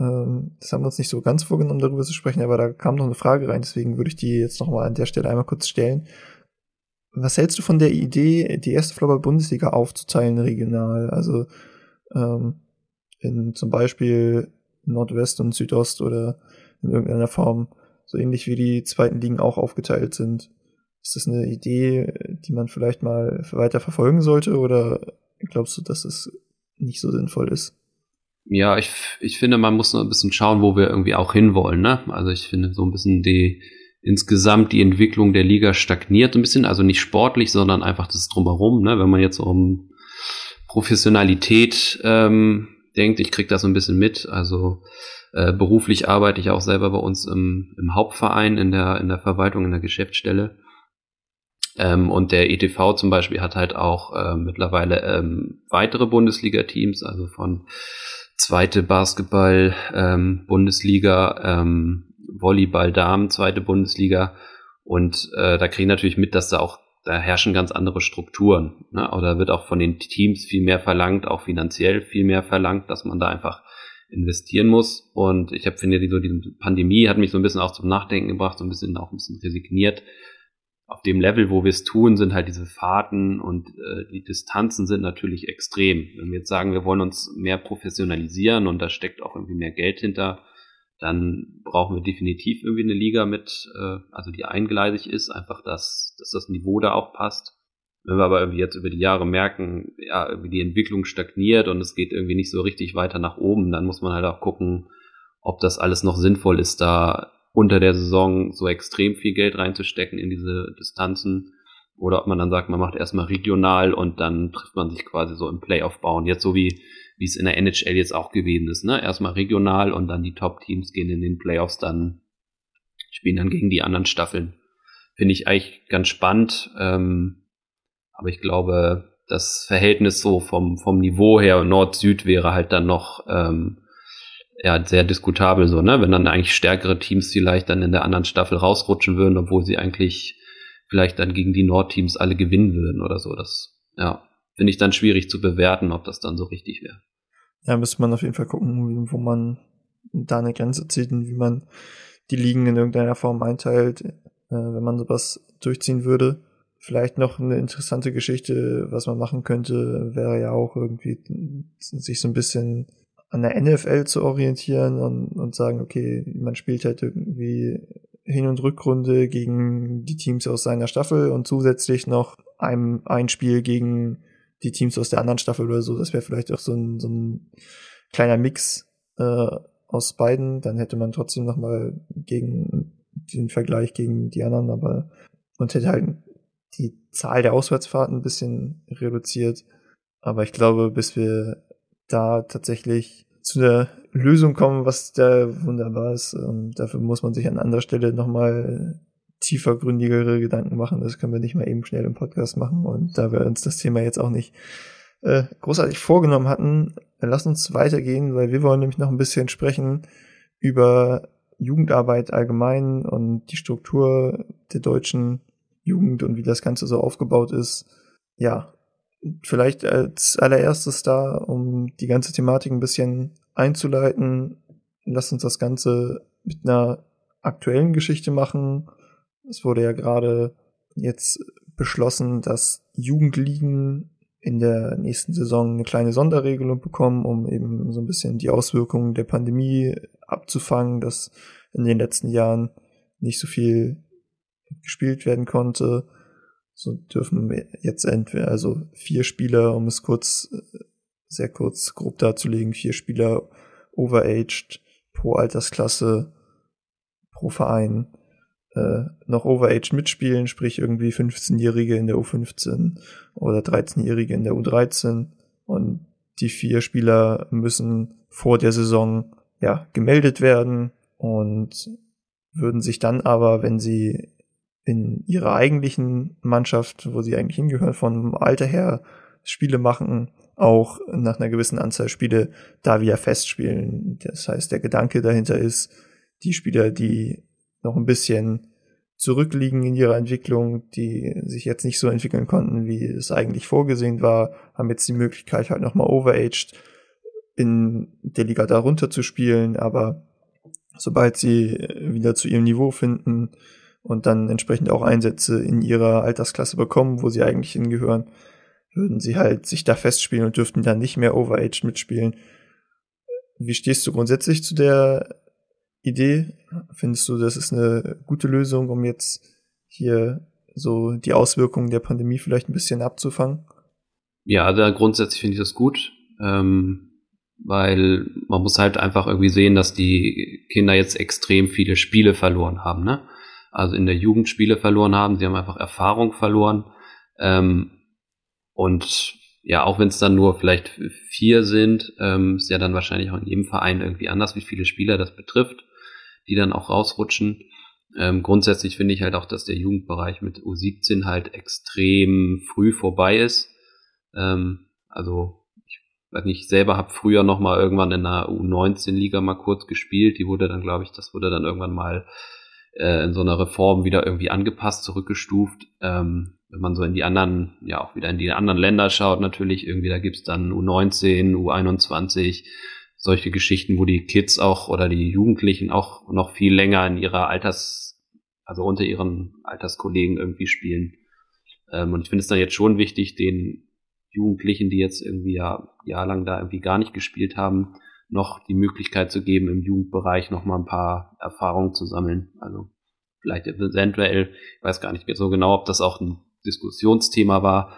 ähm, das haben wir uns nicht so ganz vorgenommen, darüber zu sprechen, aber da kam noch eine Frage rein, deswegen würde ich die jetzt nochmal an der Stelle einmal kurz stellen. Was hältst du von der Idee, die erste Floorball Bundesliga aufzuteilen regional? Also ähm, in zum Beispiel Nordwest und Südost oder in irgendeiner Form, so ähnlich wie die zweiten Ligen auch aufgeteilt sind. Ist das eine Idee, die man vielleicht mal weiter verfolgen sollte oder glaubst du, dass es nicht so sinnvoll ist? Ja, ich, ich finde, man muss noch ein bisschen schauen, wo wir irgendwie auch hinwollen. Ne? Also ich finde so ein bisschen die insgesamt die Entwicklung der Liga stagniert ein bisschen, also nicht sportlich, sondern einfach das drumherum. Ne? Wenn man jetzt um Professionalität ähm, denkt, ich krieg das so ein bisschen mit. Also äh, beruflich arbeite ich auch selber bei uns im, im Hauptverein in der in der Verwaltung in der Geschäftsstelle ähm, und der ETV zum Beispiel hat halt auch äh, mittlerweile ähm, weitere Bundesliga-Teams, also von zweite Basketball ähm, Bundesliga, ähm, Volleyball Damen, zweite Bundesliga. Und äh, da kriegen natürlich mit, dass da auch da herrschen ganz andere Strukturen. Ne? Oder wird auch von den Teams viel mehr verlangt, auch finanziell viel mehr verlangt, dass man da einfach investieren muss. Und ich habe finde, so diese Pandemie hat mich so ein bisschen auch zum Nachdenken gebracht, so ein bisschen auch ein bisschen resigniert. Auf dem Level, wo wir es tun, sind halt diese Fahrten und äh, die Distanzen sind natürlich extrem. Wenn wir jetzt sagen, wir wollen uns mehr professionalisieren und da steckt auch irgendwie mehr Geld hinter, dann brauchen wir definitiv irgendwie eine Liga mit, äh, also die eingleisig ist, einfach, dass, dass das Niveau da auch passt. Wenn wir aber irgendwie jetzt über die Jahre merken, ja, irgendwie die Entwicklung stagniert und es geht irgendwie nicht so richtig weiter nach oben, dann muss man halt auch gucken, ob das alles noch sinnvoll ist, da unter der Saison so extrem viel Geld reinzustecken in diese Distanzen oder ob man dann sagt, man macht erstmal regional und dann trifft man sich quasi so im Playoff bauen. Jetzt so wie wie es in der NHL jetzt auch gewesen ist, ne? Erstmal regional und dann die Top-Teams gehen in den Playoffs dann, spielen dann gegen die anderen Staffeln. Finde ich eigentlich ganz spannend. Ähm, aber ich glaube, das Verhältnis so vom, vom Niveau her Nord-Süd wäre halt dann noch ähm, ja, sehr diskutabel so, ne? Wenn dann eigentlich stärkere Teams vielleicht dann in der anderen Staffel rausrutschen würden, obwohl sie eigentlich vielleicht dann gegen die Nordteams alle gewinnen würden oder so. Das, ja, finde ich dann schwierig zu bewerten, ob das dann so richtig wäre. Ja, müsste man auf jeden Fall gucken, wo man da eine Grenze zieht und wie man die Ligen in irgendeiner Form einteilt, äh, wenn man sowas durchziehen würde. Vielleicht noch eine interessante Geschichte, was man machen könnte, wäre ja auch irgendwie sich so ein bisschen an der NFL zu orientieren und, und sagen, okay, man spielt halt irgendwie Hin- und Rückrunde gegen die Teams aus seiner Staffel und zusätzlich noch ein, ein Spiel gegen die Teams aus der anderen Staffel oder so. Das wäre vielleicht auch so ein, so ein kleiner Mix äh, aus beiden. Dann hätte man trotzdem noch mal gegen den Vergleich gegen die anderen, aber man hätte halt die Zahl der Auswärtsfahrten ein bisschen reduziert. Aber ich glaube, bis wir da tatsächlich zu der Lösung kommen, was da wunderbar ist, ähm, dafür muss man sich an anderer Stelle nochmal tiefergründigere Gedanken machen. Das können wir nicht mal eben schnell im Podcast machen. Und da wir uns das Thema jetzt auch nicht äh, großartig vorgenommen hatten, lass uns weitergehen, weil wir wollen nämlich noch ein bisschen sprechen über Jugendarbeit allgemein und die Struktur der deutschen Jugend und wie das Ganze so aufgebaut ist. Ja, vielleicht als allererstes da, um die ganze Thematik ein bisschen einzuleiten, lass uns das Ganze mit einer aktuellen Geschichte machen es wurde ja gerade jetzt beschlossen, dass Jugendligen in der nächsten Saison eine kleine Sonderregelung bekommen, um eben so ein bisschen die Auswirkungen der Pandemie abzufangen, dass in den letzten Jahren nicht so viel gespielt werden konnte. So dürfen wir jetzt entweder, also vier Spieler, um es kurz, sehr kurz grob darzulegen, vier Spieler overaged pro Altersklasse, pro Verein äh, noch Overage mitspielen, sprich irgendwie 15-Jährige in der U15 oder 13-Jährige in der U13 und die vier Spieler müssen vor der Saison ja gemeldet werden und würden sich dann aber, wenn sie in ihrer eigentlichen Mannschaft, wo sie eigentlich hingehören, vom Alter her Spiele machen, auch nach einer gewissen Anzahl Spiele da wieder festspielen. Das heißt, der Gedanke dahinter ist, die Spieler, die noch ein bisschen zurückliegen in ihrer Entwicklung, die sich jetzt nicht so entwickeln konnten, wie es eigentlich vorgesehen war, haben jetzt die Möglichkeit halt nochmal overaged in der Liga darunter zu spielen, aber sobald sie wieder zu ihrem Niveau finden und dann entsprechend auch Einsätze in ihrer Altersklasse bekommen, wo sie eigentlich hingehören, würden sie halt sich da festspielen und dürften dann nicht mehr overaged mitspielen. Wie stehst du grundsätzlich zu der Idee? Findest du, das ist eine gute Lösung, um jetzt hier so die Auswirkungen der Pandemie vielleicht ein bisschen abzufangen? Ja, also grundsätzlich finde ich das gut, ähm, weil man muss halt einfach irgendwie sehen, dass die Kinder jetzt extrem viele Spiele verloren haben, ne? Also in der Jugend Spiele verloren haben, sie haben einfach Erfahrung verloren. Ähm, und ja, auch wenn es dann nur vielleicht vier sind, ähm, ist ja dann wahrscheinlich auch in jedem Verein irgendwie anders, wie viele Spieler das betrifft die dann auch rausrutschen. Ähm, grundsätzlich finde ich halt auch, dass der Jugendbereich mit U17 halt extrem früh vorbei ist. Ähm, also ich weiß nicht, ich selber habe früher noch mal irgendwann in einer U19-Liga mal kurz gespielt. Die wurde dann, glaube ich, das wurde dann irgendwann mal äh, in so einer Reform wieder irgendwie angepasst, zurückgestuft. Ähm, wenn man so in die anderen, ja auch wieder in die anderen Länder schaut, natürlich irgendwie, da gibt's dann U19, U21, solche Geschichten, wo die Kids auch oder die Jugendlichen auch noch viel länger in ihrer Alters, also unter ihren Alterskollegen irgendwie spielen. Ähm, und ich finde es dann jetzt schon wichtig, den Jugendlichen, die jetzt irgendwie ja jahrelang da irgendwie gar nicht gespielt haben, noch die Möglichkeit zu geben, im Jugendbereich noch mal ein paar Erfahrungen zu sammeln. Also vielleicht eventuell, ich weiß gar nicht so genau, ob das auch ein Diskussionsthema war,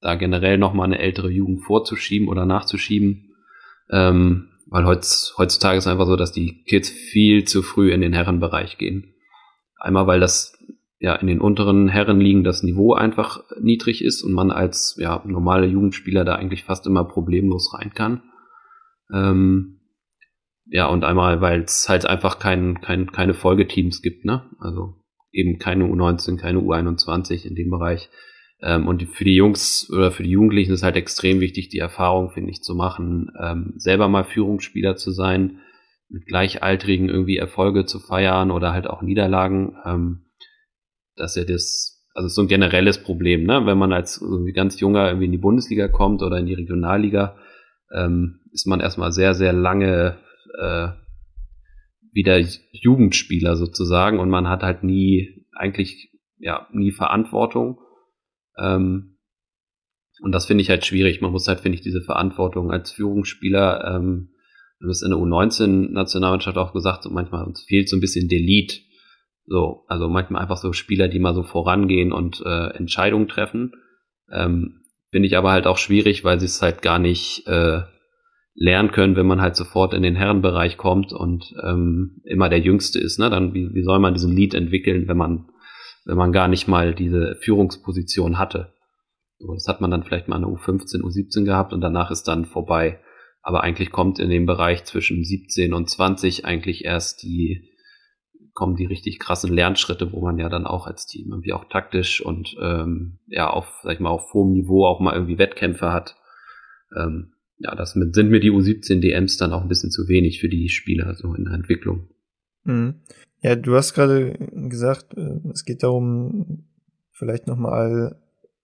da generell noch mal eine ältere Jugend vorzuschieben oder nachzuschieben. Ähm, weil heutz, heutzutage ist es einfach so, dass die Kids viel zu früh in den Herrenbereich gehen. Einmal, weil das ja in den unteren Herrenligen das Niveau einfach niedrig ist und man als ja normale Jugendspieler da eigentlich fast immer problemlos rein kann. Ähm, ja, und einmal, weil es halt einfach kein, kein, keine Folgeteams gibt, ne? Also eben keine U19, keine U21 in dem Bereich. Ähm, und für die Jungs oder für die Jugendlichen ist halt extrem wichtig, die Erfahrung, finde ich, zu machen, ähm, selber mal Führungsspieler zu sein, mit Gleichaltrigen irgendwie Erfolge zu feiern oder halt auch Niederlagen. Ähm, dass er das, also so ein generelles Problem, ne? Wenn man als irgendwie ganz junger irgendwie in die Bundesliga kommt oder in die Regionalliga, ähm, ist man erstmal sehr, sehr lange äh, wieder Jugendspieler sozusagen und man hat halt nie, eigentlich, ja, nie Verantwortung. Ähm, und das finde ich halt schwierig. Man muss halt, finde ich, diese Verantwortung als Führungsspieler, ähm, wir haben es in der U19-Nationalmannschaft auch gesagt, so manchmal uns fehlt so ein bisschen Delete. So, also manchmal einfach so Spieler, die mal so vorangehen und äh, Entscheidungen treffen. Ähm, Finde ich aber halt auch schwierig, weil sie es halt gar nicht äh, lernen können, wenn man halt sofort in den Herrenbereich kommt und ähm, immer der Jüngste ist. Ne? Dann wie, wie soll man diesen Lead entwickeln, wenn man wenn man gar nicht mal diese Führungsposition hatte? So, das hat man dann vielleicht mal eine U15, U17 gehabt und danach ist dann vorbei. Aber eigentlich kommt in dem Bereich zwischen 17 und 20 eigentlich erst die kommen die richtig krassen Lernschritte, wo man ja dann auch als Team irgendwie auch taktisch und ähm, ja auf, sag ich mal, auf hohem Niveau auch mal irgendwie Wettkämpfe hat. Ähm, ja, das sind mir die U17 DMs dann auch ein bisschen zu wenig für die Spieler so in der Entwicklung. Mhm. Ja, du hast gerade gesagt, äh, es geht darum, vielleicht nochmal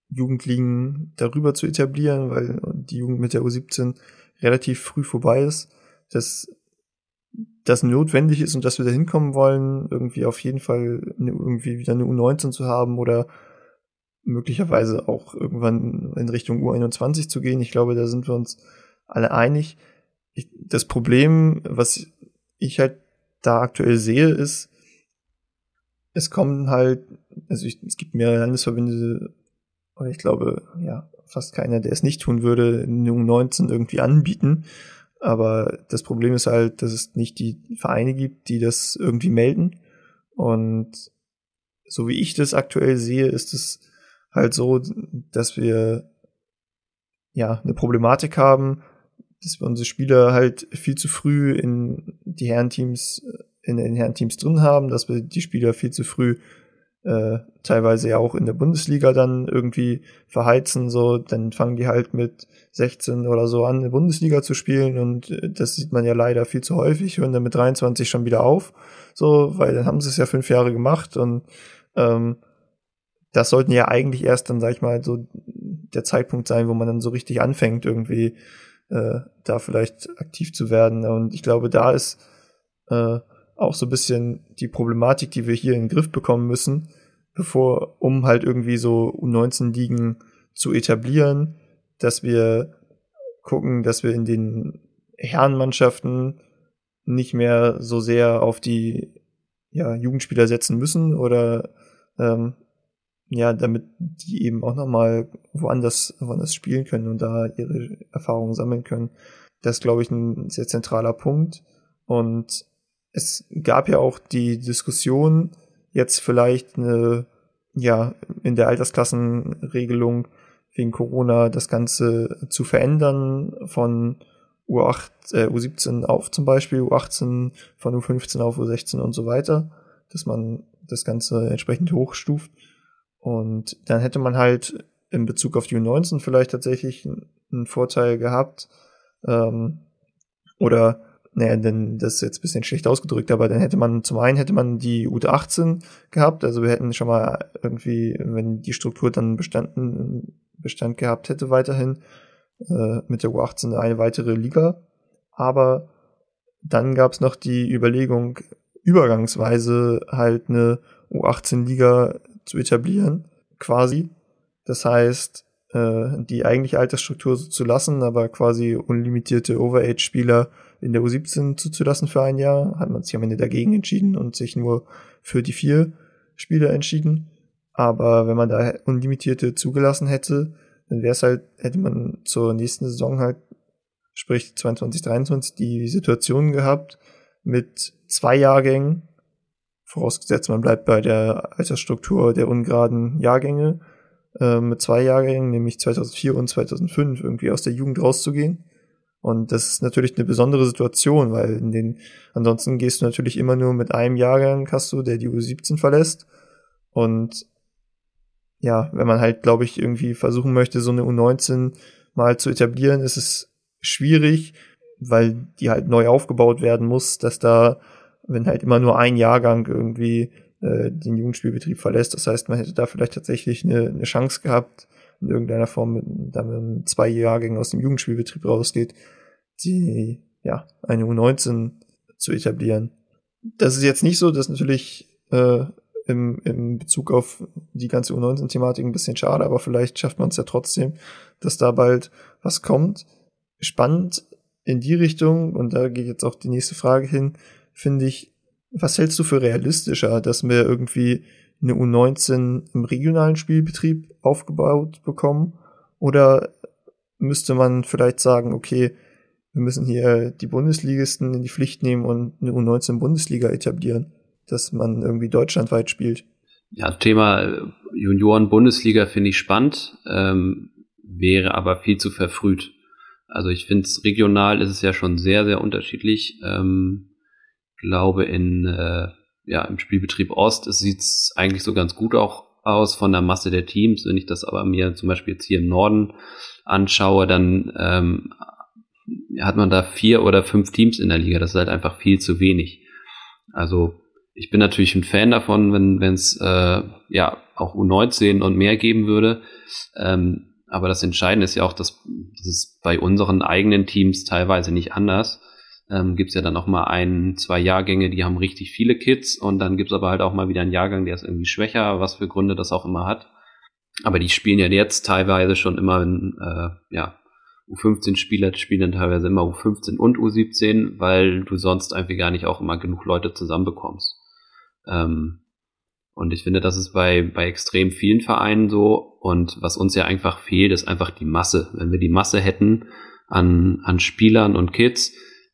Jugendligen darüber zu etablieren, weil die Jugend mit der U17 relativ früh vorbei ist. Das das notwendig ist und dass wir da hinkommen wollen, irgendwie auf jeden Fall eine, irgendwie wieder eine U19 zu haben oder möglicherweise auch irgendwann in Richtung U21 zu gehen. Ich glaube, da sind wir uns alle einig. Ich, das Problem, was ich halt da aktuell sehe, ist, es kommen halt, also ich, es gibt mehrere Landesverbände, oder ich glaube, ja, fast keiner, der es nicht tun würde, eine U19 irgendwie anbieten. Aber das Problem ist halt, dass es nicht die Vereine gibt, die das irgendwie melden. Und so wie ich das aktuell sehe, ist es halt so, dass wir ja eine Problematik haben, dass wir unsere Spieler halt viel zu früh in die Herrenteams, in den Herrenteams drin haben, dass wir die Spieler viel zu früh äh, teilweise ja auch in der Bundesliga dann irgendwie verheizen, so, dann fangen die halt mit 16 oder so an, in der Bundesliga zu spielen und äh, das sieht man ja leider viel zu häufig, hören dann mit 23 schon wieder auf, so, weil dann haben sie es ja fünf Jahre gemacht und ähm, das sollten ja eigentlich erst dann, sag ich mal, so der Zeitpunkt sein, wo man dann so richtig anfängt, irgendwie äh, da vielleicht aktiv zu werden. Und ich glaube, da ist äh, auch so ein bisschen die Problematik, die wir hier in den Griff bekommen müssen, bevor, um halt irgendwie so U19-Ligen zu etablieren, dass wir gucken, dass wir in den Herrenmannschaften nicht mehr so sehr auf die ja, Jugendspieler setzen müssen oder ähm, ja, damit die eben auch nochmal woanders, woanders spielen können und da ihre Erfahrungen sammeln können. Das ist, glaube ich, ein sehr zentraler Punkt. Und es gab ja auch die Diskussion, jetzt vielleicht eine, ja, in der Altersklassenregelung wegen Corona das Ganze zu verändern von U8, äh, U17 auf zum Beispiel, U18 von U15 auf U16 und so weiter, dass man das Ganze entsprechend hochstuft. Und dann hätte man halt in Bezug auf die U19 vielleicht tatsächlich einen Vorteil gehabt. Ähm, oder naja, denn das ist jetzt bisschen schlecht ausgedrückt, aber dann hätte man, zum einen hätte man die U18 gehabt, also wir hätten schon mal irgendwie, wenn die Struktur dann bestanden, Bestand gehabt hätte weiterhin, äh, mit der U18 eine weitere Liga, aber dann gab es noch die Überlegung, übergangsweise halt eine U18-Liga zu etablieren, quasi. Das heißt, äh, die eigentliche Altersstruktur so zu lassen, aber quasi unlimitierte Overage-Spieler in der U17 zuzulassen für ein Jahr, hat man sich am Ende dagegen entschieden und sich nur für die vier Spieler entschieden. Aber wenn man da unlimitierte zugelassen hätte, dann wäre es halt, hätte man zur nächsten Saison halt, sprich 22, 23, die Situation gehabt mit zwei Jahrgängen, vorausgesetzt man bleibt bei der Altersstruktur der ungeraden Jahrgänge, äh, mit zwei Jahrgängen, nämlich 2004 und 2005, irgendwie aus der Jugend rauszugehen. Und das ist natürlich eine besondere Situation, weil in den, ansonsten gehst du natürlich immer nur mit einem Jahrgang, hast du, der die U17 verlässt. Und ja, wenn man halt, glaube ich, irgendwie versuchen möchte, so eine U19 mal zu etablieren, ist es schwierig, weil die halt neu aufgebaut werden muss, dass da, wenn halt immer nur ein Jahrgang irgendwie äh, den Jugendspielbetrieb verlässt, das heißt, man hätte da vielleicht tatsächlich eine, eine Chance gehabt, in irgendeiner Form, mit, da mit zwei Jahrgängen aus dem Jugendspielbetrieb rausgeht, die, ja, eine U19 zu etablieren. Das ist jetzt nicht so, dass natürlich äh, im, im Bezug auf die ganze U19-Thematik ein bisschen schade, aber vielleicht schafft man es ja trotzdem, dass da bald was kommt. Spannend in die Richtung, und da geht jetzt auch die nächste Frage hin, finde ich, was hältst du für realistischer, dass wir irgendwie eine U19 im regionalen Spielbetrieb aufgebaut bekommen? Oder müsste man vielleicht sagen, okay, wir müssen hier die Bundesligisten in die Pflicht nehmen und eine U19 Bundesliga etablieren? dass man irgendwie deutschlandweit spielt. Ja, Thema äh, Junioren-Bundesliga finde ich spannend, ähm, wäre aber viel zu verfrüht. Also ich finde es regional ist es ja schon sehr, sehr unterschiedlich. Ähm, glaube in äh, ja im Spielbetrieb Ost sieht es eigentlich so ganz gut auch aus von der Masse der Teams. Wenn ich das aber mir zum Beispiel jetzt hier im Norden anschaue, dann ähm, hat man da vier oder fünf Teams in der Liga. Das ist halt einfach viel zu wenig. Also ich bin natürlich ein Fan davon, wenn es äh, ja auch U19 und mehr geben würde. Ähm, aber das Entscheidende ist ja auch, dass das ist bei unseren eigenen Teams teilweise nicht anders. Ähm, gibt es ja dann auch mal ein, zwei Jahrgänge, die haben richtig viele Kids und dann gibt es aber halt auch mal wieder einen Jahrgang, der ist irgendwie schwächer, was für Gründe das auch immer hat. Aber die spielen ja jetzt teilweise schon immer, äh, ja, U15-Spieler spielen dann teilweise immer U15 und U17, weil du sonst einfach gar nicht auch immer genug Leute zusammenbekommst. Ähm, und ich finde, das ist bei, bei extrem vielen Vereinen so. Und was uns ja einfach fehlt, ist einfach die Masse. Wenn wir die Masse hätten an, an Spielern und Kids,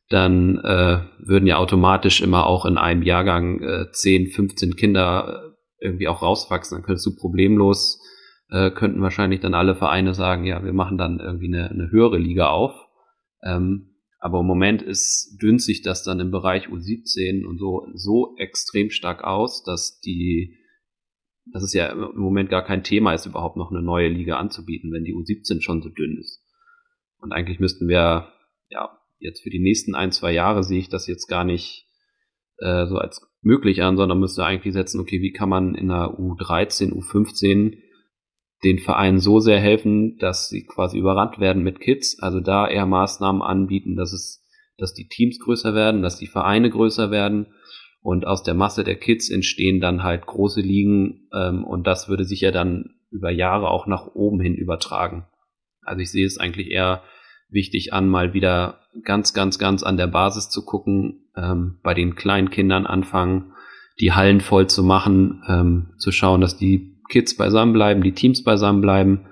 dann äh, würden ja automatisch immer auch in einem Jahrgang äh, 10, 15 Kinder äh, irgendwie auch rauswachsen. Dann könntest du problemlos, äh, könnten wahrscheinlich dann alle Vereine sagen, ja, wir machen dann irgendwie eine, eine höhere Liga auf. Ähm, aber im Moment ist, dünnt sich das dann im Bereich U17 und so, so extrem stark aus, dass die, dass es ja im Moment gar kein Thema ist, überhaupt noch eine neue Liga anzubieten, wenn die U17 schon so dünn ist. Und eigentlich müssten wir, ja, jetzt für die nächsten ein, zwei Jahre sehe ich das jetzt gar nicht äh, so als möglich an, sondern müsste eigentlich setzen, okay, wie kann man in der U13, U15 den Vereinen so sehr helfen, dass sie quasi überrannt werden mit Kids. Also da eher Maßnahmen anbieten, dass es, dass die Teams größer werden, dass die Vereine größer werden und aus der Masse der Kids entstehen dann halt große Ligen ähm, und das würde sich ja dann über Jahre auch nach oben hin übertragen. Also ich sehe es eigentlich eher wichtig an, mal wieder ganz, ganz, ganz an der Basis zu gucken, ähm, bei den kleinen Kindern anfangen, die Hallen voll zu machen, ähm, zu schauen, dass die Kids beisammen bleiben, die Teams beisammen bleiben,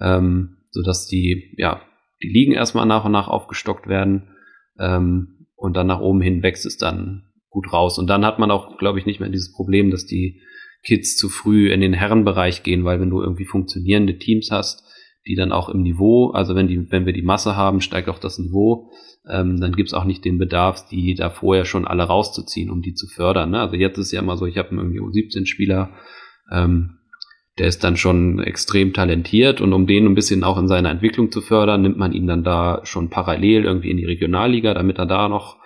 ähm, sodass die, ja, die Ligen erstmal nach und nach aufgestockt werden ähm, und dann nach oben hin wächst es dann gut raus. Und dann hat man auch, glaube ich, nicht mehr dieses Problem, dass die Kids zu früh in den Herrenbereich gehen, weil wenn du irgendwie funktionierende Teams hast, die dann auch im Niveau, also wenn die, wenn wir die Masse haben, steigt auch das Niveau, ähm, dann gibt's auch nicht den Bedarf, die da vorher schon alle rauszuziehen, um die zu fördern. Ne? Also jetzt ist ja immer so, ich habe irgendwie 17 Spieler, ähm, der ist dann schon extrem talentiert und um den ein bisschen auch in seiner Entwicklung zu fördern, nimmt man ihn dann da schon parallel irgendwie in die Regionalliga, damit er da noch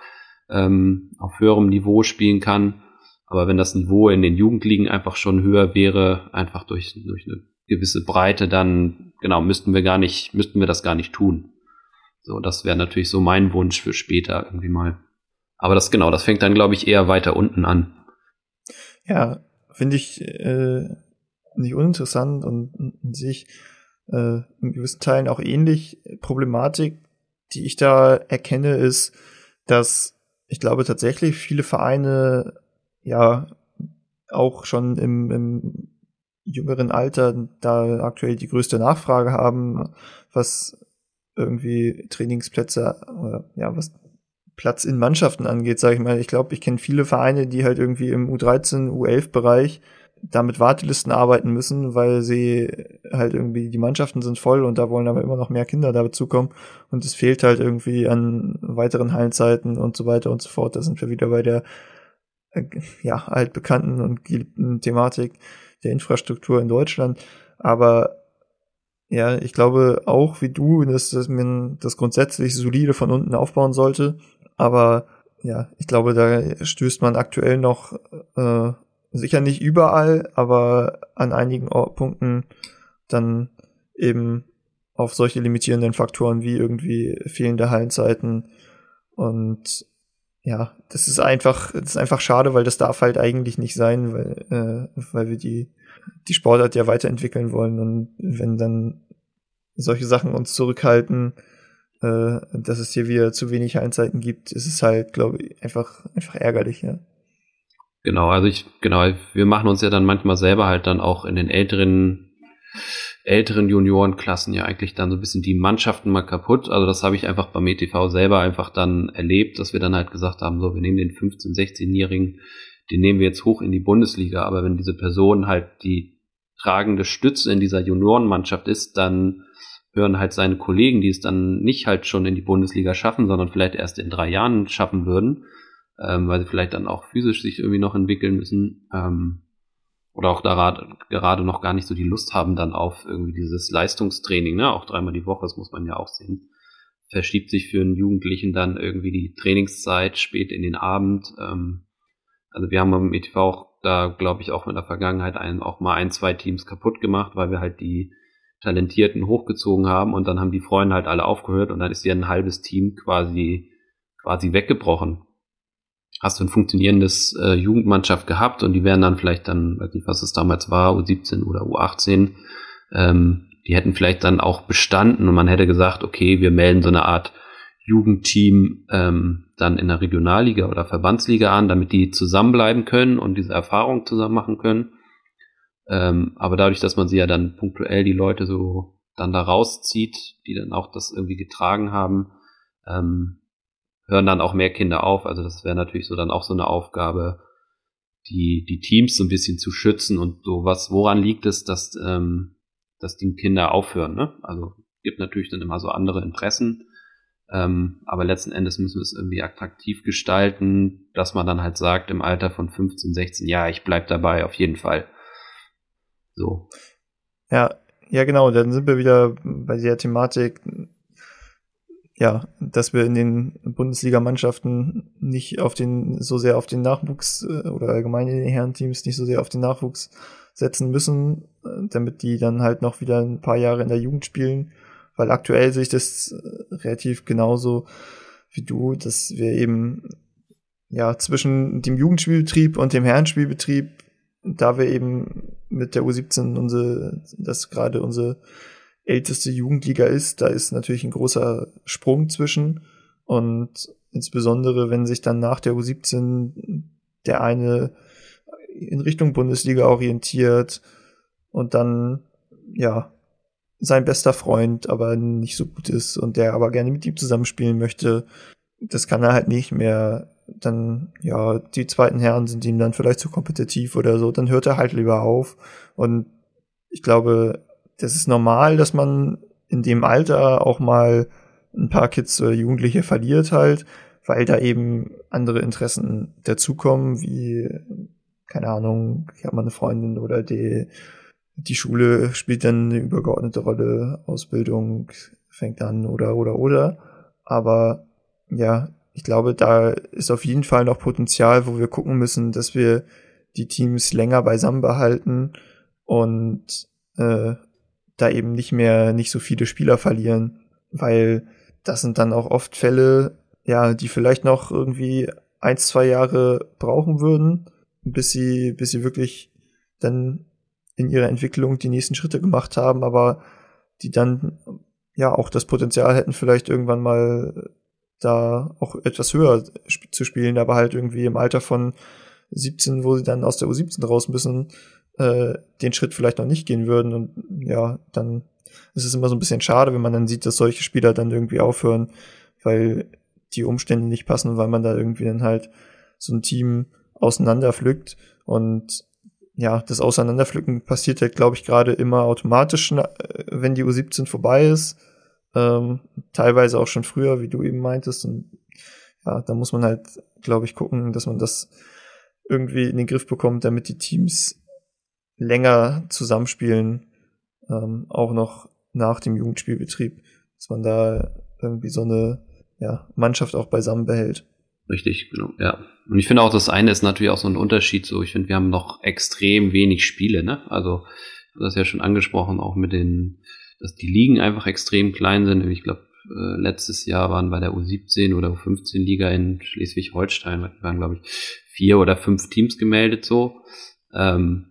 ähm, auf höherem Niveau spielen kann. Aber wenn das Niveau in den Jugendligen einfach schon höher wäre, einfach durch, durch eine gewisse Breite, dann genau müssten wir gar nicht, müssten wir das gar nicht tun. So, das wäre natürlich so mein Wunsch für später irgendwie mal. Aber das genau, das fängt dann, glaube ich, eher weiter unten an. Ja, finde ich äh, nicht uninteressant und in sich äh, in gewissen Teilen auch ähnlich. Problematik, die ich da erkenne, ist, dass ich glaube tatsächlich viele Vereine ja auch schon im, im jüngeren Alter da aktuell die größte Nachfrage haben, was irgendwie Trainingsplätze oder ja, was Platz in Mannschaften angeht, sage ich mal. Ich glaube, ich kenne viele Vereine, die halt irgendwie im U13, U11-Bereich da mit Wartelisten arbeiten müssen, weil sie halt irgendwie, die Mannschaften sind voll und da wollen aber immer noch mehr Kinder dazukommen und es fehlt halt irgendwie an weiteren Hallenzeiten und so weiter und so fort. Da sind wir wieder bei der äh, ja, halt bekannten und geliebten Thematik der Infrastruktur in Deutschland. Aber ja, ich glaube auch wie du, dass, dass man das grundsätzlich solide von unten aufbauen sollte. Aber ja, ich glaube, da stößt man aktuell noch äh, sicher nicht überall, aber an einigen Punkten dann eben auf solche limitierenden Faktoren wie irgendwie fehlende Hallenzeiten und ja, das ist einfach, das ist einfach schade, weil das darf halt eigentlich nicht sein, weil, äh, weil wir die, die Sportart ja weiterentwickeln wollen und wenn dann solche Sachen uns zurückhalten, äh, dass es hier wieder zu wenig Hallenzeiten gibt, ist es halt, glaube ich, einfach, einfach ärgerlich, ja. Genau, also ich, genau, wir machen uns ja dann manchmal selber halt dann auch in den älteren, älteren Juniorenklassen ja eigentlich dann so ein bisschen die Mannschaften mal kaputt. Also das habe ich einfach beim ETV selber einfach dann erlebt, dass wir dann halt gesagt haben, so, wir nehmen den 15-, 16-Jährigen, den nehmen wir jetzt hoch in die Bundesliga, aber wenn diese Person halt die tragende Stütze in dieser Juniorenmannschaft ist, dann hören halt seine Kollegen, die es dann nicht halt schon in die Bundesliga schaffen, sondern vielleicht erst in drei Jahren schaffen würden, ähm, weil sie vielleicht dann auch physisch sich irgendwie noch entwickeln müssen ähm, oder auch da gerade noch gar nicht so die Lust haben dann auf irgendwie dieses Leistungstraining, ne? auch dreimal die Woche, das muss man ja auch sehen. Verschiebt sich für einen Jugendlichen dann irgendwie die Trainingszeit spät in den Abend. Ähm, also wir haben am ETV auch da, glaube ich, auch in der Vergangenheit ein, auch mal ein, zwei Teams kaputt gemacht, weil wir halt die Talentierten hochgezogen haben und dann haben die Freunde halt alle aufgehört und dann ist ja ein halbes Team quasi, quasi weggebrochen. Hast du ein funktionierendes äh, Jugendmannschaft gehabt und die wären dann vielleicht dann, weiß nicht, was es damals war, U17 oder U18, ähm, die hätten vielleicht dann auch bestanden und man hätte gesagt, okay, wir melden so eine Art Jugendteam ähm, dann in der Regionalliga oder Verbandsliga an, damit die zusammenbleiben können und diese Erfahrung zusammen machen können. Ähm, aber dadurch, dass man sie ja dann punktuell die Leute so dann da rauszieht, die dann auch das irgendwie getragen haben, ähm, hören dann auch mehr Kinder auf. Also das wäre natürlich so dann auch so eine Aufgabe, die, die Teams so ein bisschen zu schützen und so was, woran liegt es, dass, ähm, dass die Kinder aufhören, ne? Also gibt natürlich dann immer so andere Interessen. Ähm, aber letzten Endes müssen wir es irgendwie attraktiv gestalten, dass man dann halt sagt, im Alter von 15, 16, ja, ich bleib dabei, auf jeden Fall. So. Ja, ja, genau, dann sind wir wieder bei der Thematik, ja, dass wir in den Bundesligamannschaften nicht auf den, so sehr auf den Nachwuchs äh, oder allgemein in den Herrenteams nicht so sehr auf den Nachwuchs setzen müssen, äh, damit die dann halt noch wieder ein paar Jahre in der Jugend spielen, weil aktuell sehe ich das äh, relativ genauso wie du, dass wir eben ja zwischen dem Jugendspielbetrieb und dem Herrenspielbetrieb da wir eben mit der U17 unsere, das gerade unsere älteste Jugendliga ist, da ist natürlich ein großer Sprung zwischen und insbesondere wenn sich dann nach der U17 der eine in Richtung Bundesliga orientiert und dann ja sein bester Freund aber nicht so gut ist und der aber gerne mit ihm zusammenspielen möchte, das kann er halt nicht mehr dann, ja, die zweiten Herren sind ihm dann vielleicht zu kompetitiv oder so, dann hört er halt lieber auf. Und ich glaube, das ist normal, dass man in dem Alter auch mal ein paar Kids oder Jugendliche verliert halt, weil da eben andere Interessen dazukommen, wie, keine Ahnung, ich habe mal eine Freundin oder die, die Schule spielt dann eine übergeordnete Rolle, Ausbildung fängt an oder, oder, oder. Aber ja, ich glaube, da ist auf jeden Fall noch Potenzial, wo wir gucken müssen, dass wir die Teams länger beisammen behalten und äh, da eben nicht mehr nicht so viele Spieler verlieren, weil das sind dann auch oft Fälle, ja, die vielleicht noch irgendwie ein, zwei Jahre brauchen würden, bis sie, bis sie wirklich dann in ihrer Entwicklung die nächsten Schritte gemacht haben, aber die dann ja auch das Potenzial hätten, vielleicht irgendwann mal da auch etwas höher zu spielen, aber halt irgendwie im Alter von 17, wo sie dann aus der U17 raus müssen, äh, den Schritt vielleicht noch nicht gehen würden. Und ja, dann ist es immer so ein bisschen schade, wenn man dann sieht, dass solche Spieler dann irgendwie aufhören, weil die Umstände nicht passen, weil man da irgendwie dann halt so ein Team auseinanderpflückt. Und ja, das Auseinanderpflücken passiert halt, glaube ich, gerade immer automatisch, äh, wenn die U17 vorbei ist. Ähm, teilweise auch schon früher, wie du eben meintest. Und ja, da muss man halt, glaube ich, gucken, dass man das irgendwie in den Griff bekommt, damit die Teams länger zusammenspielen, ähm, auch noch nach dem Jugendspielbetrieb, dass man da irgendwie so eine ja, Mannschaft auch beisammen behält. Richtig, genau, ja. Und ich finde auch, das eine ist natürlich auch so ein Unterschied. So, ich finde, wir haben noch extrem wenig Spiele, ne? Also, habe das ja schon angesprochen, auch mit den, dass die Ligen einfach extrem klein sind. Ich glaube, äh, letztes Jahr waren bei der U17 oder U15 Liga in Schleswig-Holstein, waren, glaube ich, vier oder fünf Teams gemeldet so. Ähm,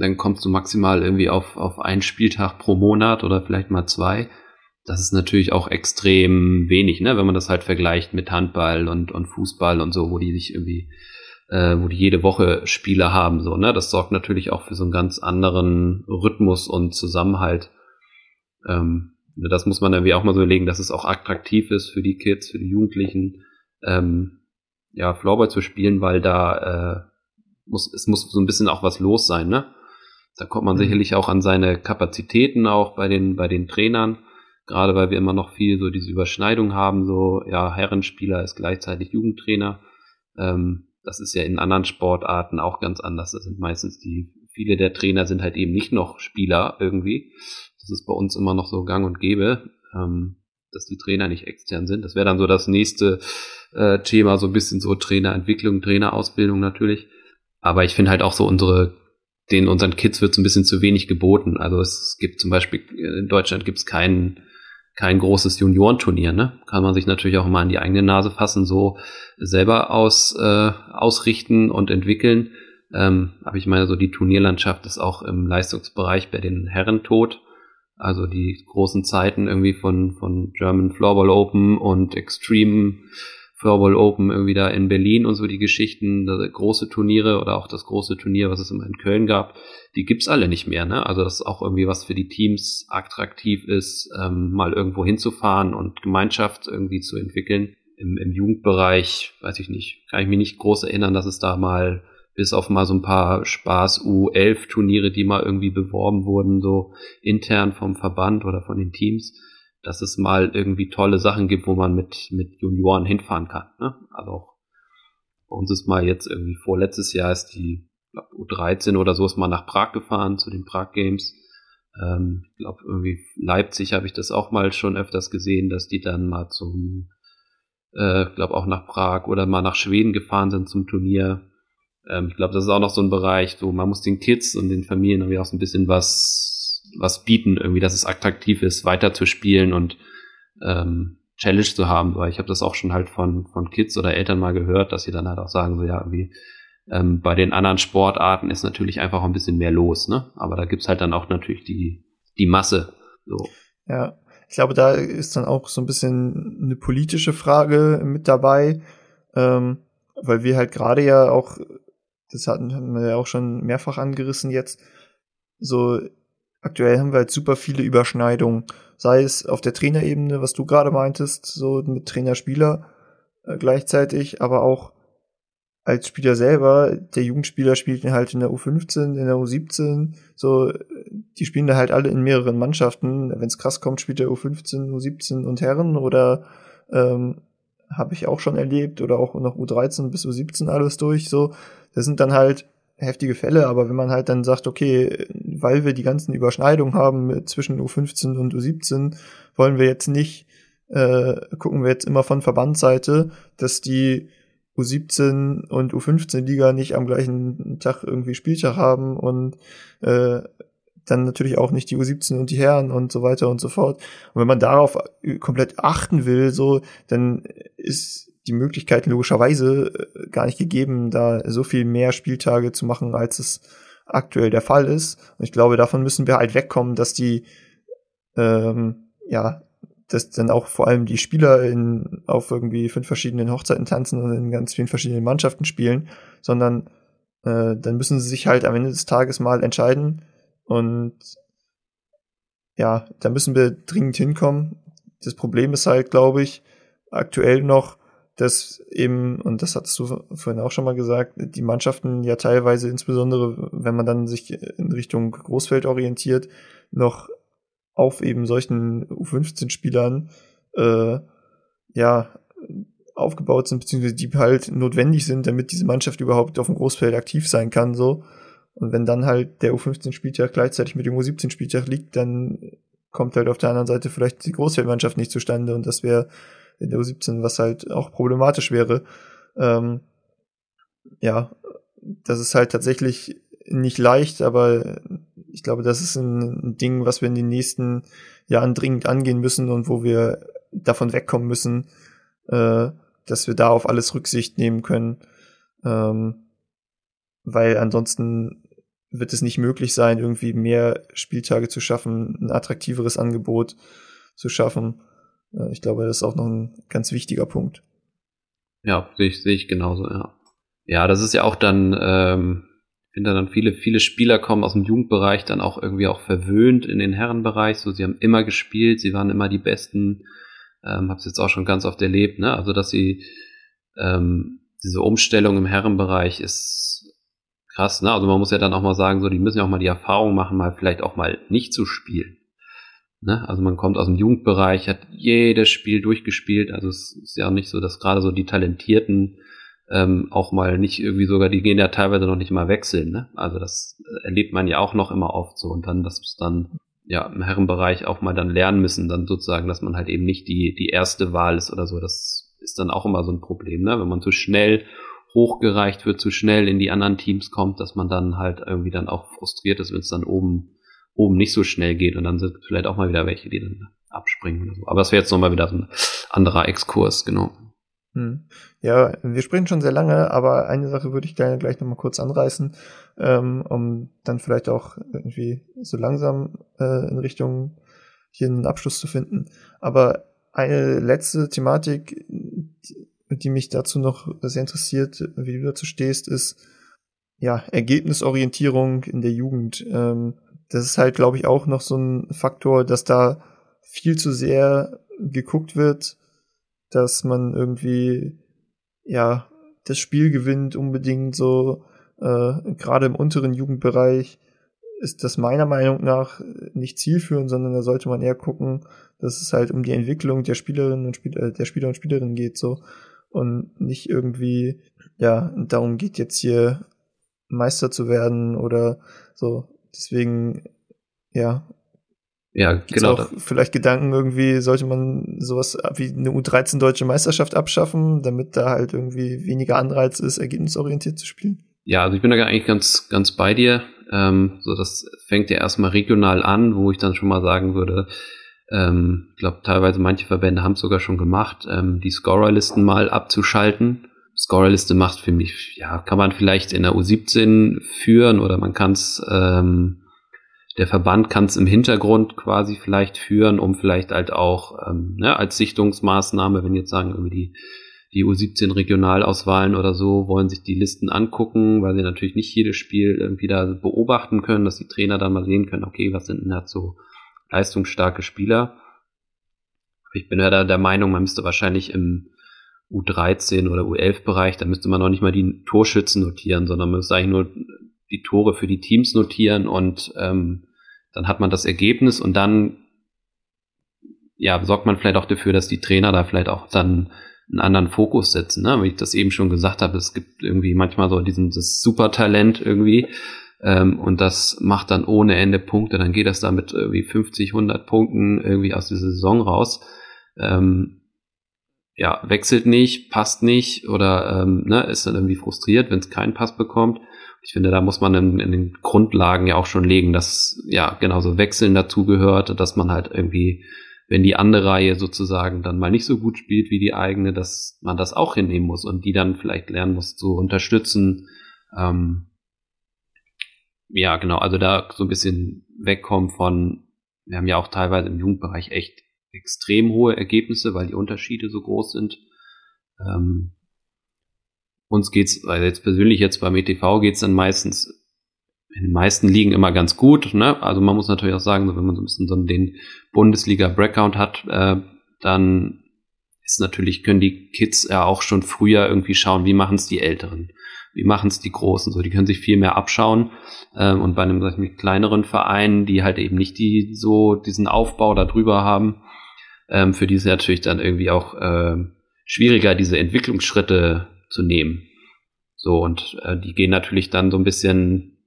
dann kommst du maximal irgendwie auf, auf einen Spieltag pro Monat oder vielleicht mal zwei das ist natürlich auch extrem wenig, ne, wenn man das halt vergleicht mit Handball und, und Fußball und so, wo die sich irgendwie, äh, wo die jede Woche Spiele haben, so, ne. Das sorgt natürlich auch für so einen ganz anderen Rhythmus und Zusammenhalt. Ähm, das muss man irgendwie auch mal so überlegen, dass es auch attraktiv ist für die Kids, für die Jugendlichen, ähm, ja, Floorball zu spielen, weil da äh, muss, es muss so ein bisschen auch was los sein, ne? Da kommt man mhm. sicherlich auch an seine Kapazitäten auch bei den, bei den Trainern gerade weil wir immer noch viel so diese Überschneidung haben, so, ja, Herrenspieler ist gleichzeitig Jugendtrainer. Ähm, das ist ja in anderen Sportarten auch ganz anders. Das sind meistens die, viele der Trainer sind halt eben nicht noch Spieler irgendwie. Das ist bei uns immer noch so gang und gäbe, ähm, dass die Trainer nicht extern sind. Das wäre dann so das nächste äh, Thema, so ein bisschen so Trainerentwicklung, Trainerausbildung natürlich. Aber ich finde halt auch so unsere den unseren Kids wird so ein bisschen zu wenig geboten. Also es gibt zum Beispiel in Deutschland gibt es keinen kein großes Juniorenturnier, ne? Kann man sich natürlich auch mal in die eigene Nase fassen, so selber aus, äh, ausrichten und entwickeln. Ähm, aber ich meine, so die Turnierlandschaft ist auch im Leistungsbereich bei den Herren tot. Also die großen Zeiten irgendwie von, von German Floorball Open und Extreme Floorball Open irgendwie da in Berlin und so die Geschichten, große Turniere oder auch das große Turnier, was es immer in Köln gab, die gibt's alle nicht mehr. Ne? Also das ist auch irgendwie was für die Teams attraktiv ist, ähm, mal irgendwo hinzufahren und Gemeinschaft irgendwie zu entwickeln. Im, Im Jugendbereich, weiß ich nicht, kann ich mich nicht groß erinnern, dass es da mal bis auf mal so ein paar Spaß U11 Turniere, die mal irgendwie beworben wurden, so intern vom Verband oder von den Teams dass es mal irgendwie tolle Sachen gibt, wo man mit, mit Junioren hinfahren kann. Ne? Also auch bei uns ist mal jetzt irgendwie vorletztes Jahr ist die glaub, U13 oder so ist mal nach Prag gefahren zu den Prag Games. Ähm, ich glaube irgendwie Leipzig habe ich das auch mal schon öfters gesehen, dass die dann mal zum, äh, glaube auch nach Prag oder mal nach Schweden gefahren sind zum Turnier. Ähm, ich glaube, das ist auch noch so ein Bereich, so man muss den Kids und den Familien irgendwie auch so ein bisschen was was bieten, irgendwie, dass es attraktiv ist, weiter zu spielen und ähm, Challenge zu haben, weil ich habe das auch schon halt von, von Kids oder Eltern mal gehört, dass sie dann halt auch sagen, so ja, irgendwie, ähm, bei den anderen Sportarten ist natürlich einfach ein bisschen mehr los, ne? Aber da gibt's halt dann auch natürlich die, die Masse. So. Ja, ich glaube, da ist dann auch so ein bisschen eine politische Frage mit dabei, ähm, weil wir halt gerade ja auch, das hatten, hatten wir ja auch schon mehrfach angerissen jetzt, so aktuell haben wir halt super viele Überschneidungen. Sei es auf der Trainerebene, was du gerade meintest, so mit Trainer-Spieler äh, gleichzeitig, aber auch als Spieler selber, der Jugendspieler spielt halt in der U15, in der U17, so, die spielen da halt alle in mehreren Mannschaften. Wenn es krass kommt, spielt der U15, U17 und Herren oder ähm, habe ich auch schon erlebt oder auch noch U13 bis U17 alles durch, so. Das sind dann halt heftige Fälle, aber wenn man halt dann sagt, okay, weil wir die ganzen Überschneidungen haben zwischen U15 und U17, wollen wir jetzt nicht äh, gucken wir jetzt immer von Verbandsseite, dass die U17 und U15 Liga nicht am gleichen Tag irgendwie Spieltag haben und äh, dann natürlich auch nicht die U17 und die Herren und so weiter und so fort. Und wenn man darauf komplett achten will, so, dann ist die Möglichkeit logischerweise äh, gar nicht gegeben, da so viel mehr Spieltage zu machen, als es aktuell der Fall ist. Und ich glaube, davon müssen wir halt wegkommen, dass die ähm, ja dass dann auch vor allem die Spieler in, auf irgendwie fünf verschiedenen Hochzeiten tanzen und in ganz vielen verschiedenen Mannschaften spielen, sondern äh, dann müssen sie sich halt am Ende des Tages mal entscheiden und ja, da müssen wir dringend hinkommen. Das Problem ist halt, glaube ich, aktuell noch, dass eben, und das hattest du vorhin auch schon mal gesagt, die Mannschaften ja teilweise, insbesondere wenn man dann sich in Richtung Großfeld orientiert, noch auf eben solchen U15-Spielern äh, ja aufgebaut sind, beziehungsweise die halt notwendig sind, damit diese Mannschaft überhaupt auf dem Großfeld aktiv sein kann, so. Und wenn dann halt der U15-Spieltag gleichzeitig mit dem U17-Spieltag liegt, dann kommt halt auf der anderen Seite vielleicht die Großfeldmannschaft nicht zustande und das wäre in der U17, was halt auch problematisch wäre. Ähm, ja, das ist halt tatsächlich nicht leicht, aber ich glaube, das ist ein, Ding, was wir in den nächsten Jahren dringend angehen müssen und wo wir davon wegkommen müssen, äh, dass wir da auf alles Rücksicht nehmen können. Ähm, weil ansonsten wird es nicht möglich sein, irgendwie mehr Spieltage zu schaffen, ein attraktiveres Angebot zu schaffen. Äh, ich glaube, das ist auch noch ein ganz wichtiger Punkt. Ja, sehe ich, sehe ich genauso, ja. Ja, das ist ja auch dann, ähm, finde dann viele, viele Spieler kommen aus dem Jugendbereich dann auch irgendwie auch verwöhnt in den Herrenbereich. So, sie haben immer gespielt, sie waren immer die Besten. Ähm, hab's jetzt auch schon ganz oft erlebt, ne? Also, dass sie ähm, diese Umstellung im Herrenbereich ist krass, ne? Also man muss ja dann auch mal sagen, so, die müssen ja auch mal die Erfahrung machen, mal vielleicht auch mal nicht zu spielen. Ne? Also man kommt aus dem Jugendbereich, hat jedes Spiel durchgespielt. Also es ist ja auch nicht so, dass gerade so die talentierten ähm, auch mal nicht irgendwie sogar, die gehen ja teilweise noch nicht mal wechseln. Ne? Also das erlebt man ja auch noch immer oft so und dann, dass es dann ja im Herrenbereich auch mal dann lernen müssen, dann sozusagen, dass man halt eben nicht die die erste Wahl ist oder so. Das ist dann auch immer so ein Problem, ne? Wenn man zu schnell hochgereicht wird, zu schnell in die anderen Teams kommt, dass man dann halt irgendwie dann auch frustriert ist, wenn es dann oben oben nicht so schnell geht und dann sind vielleicht auch mal wieder welche, die dann abspringen oder so. Aber das wäre jetzt nochmal wieder ein anderer Exkurs, genau. Hm. Ja, wir sprechen schon sehr lange, aber eine Sache würde ich gerne gleich nochmal kurz anreißen, ähm, um dann vielleicht auch irgendwie so langsam äh, in Richtung hier einen Abschluss zu finden. Aber eine letzte Thematik, die mich dazu noch sehr interessiert, wie du dazu stehst, ist ja Ergebnisorientierung in der Jugend. Ähm, das ist halt, glaube ich, auch noch so ein Faktor, dass da viel zu sehr geguckt wird, dass man irgendwie, ja, das Spiel gewinnt unbedingt so, äh, gerade im unteren Jugendbereich ist das meiner Meinung nach nicht zielführend, sondern da sollte man eher gucken, dass es halt um die Entwicklung der Spielerinnen und Spieler, der Spieler und Spielerinnen geht, so. Und nicht irgendwie, ja, darum geht jetzt hier Meister zu werden oder so. Deswegen, ja, ja, Gibt's genau. Auch vielleicht Gedanken irgendwie, sollte man sowas wie eine U13 deutsche Meisterschaft abschaffen, damit da halt irgendwie weniger Anreiz ist, ergebnisorientiert zu spielen? Ja, also ich bin da eigentlich ganz, ganz bei dir. Ähm, so, das fängt ja erstmal regional an, wo ich dann schon mal sagen würde, ähm, ich glaube, teilweise manche Verbände haben es sogar schon gemacht, ähm, die Scorerlisten mal abzuschalten. Scorerliste macht für mich, ja, kann man vielleicht in der U17 führen oder man kann es ähm, der Verband kann es im Hintergrund quasi vielleicht führen, um vielleicht halt auch ähm, ne, als Sichtungsmaßnahme, wenn jetzt sagen, irgendwie die, die U17 Regionalauswahlen oder so, wollen sich die Listen angucken, weil sie natürlich nicht jedes Spiel irgendwie da beobachten können, dass die Trainer dann mal sehen können, okay, was sind denn da so leistungsstarke Spieler. Ich bin ja da der Meinung, man müsste wahrscheinlich im U13 oder U11-Bereich, da müsste man noch nicht mal die Torschützen notieren, sondern man müsste eigentlich nur die Tore für die Teams notieren und ähm, dann hat man das Ergebnis und dann ja, sorgt man vielleicht auch dafür, dass die Trainer da vielleicht auch dann einen anderen Fokus setzen, ne? Wie ich das eben schon gesagt habe, es gibt irgendwie manchmal so diesen das Supertalent irgendwie ähm, und das macht dann ohne Ende Punkte, dann geht das da mit irgendwie 50, 100 Punkten irgendwie aus dieser Saison raus. ähm, ja, wechselt nicht, passt nicht oder ähm, ne, ist dann irgendwie frustriert, wenn es keinen Pass bekommt. Ich finde, da muss man in, in, den Grundlagen ja auch schon legen, dass ja genauso Wechseln dazugehört, dass man halt irgendwie, wenn die andere Reihe sozusagen dann mal nicht so gut spielt wie die eigene, dass man das auch hinnehmen muss und die dann vielleicht lernen muss zu unterstützen. Ähm, ja, genau, also da so ein bisschen wegkommen von, wir haben ja auch teilweise im Jugendbereich echt extrem hohe Ergebnisse, weil die Unterschiede so groß sind. Ähm, uns geht's, also jetzt persönlich jetzt beim ETV geht's dann meistens in den meisten Ligen immer ganz gut. Ne? Also man muss natürlich auch sagen, wenn man so ein bisschen so den Bundesliga-Breakout hat, äh, dann ist natürlich, können die Kids ja auch schon früher irgendwie schauen, wie machen es die Älteren, wie machen es die Großen, so die können sich viel mehr abschauen. Ähm, und bei einem sag ich mal, kleineren Verein, die halt eben nicht die so diesen Aufbau da drüber haben, ähm, für die ist natürlich dann irgendwie auch äh, schwieriger, diese Entwicklungsschritte zu nehmen. So, und äh, die gehen natürlich dann so ein bisschen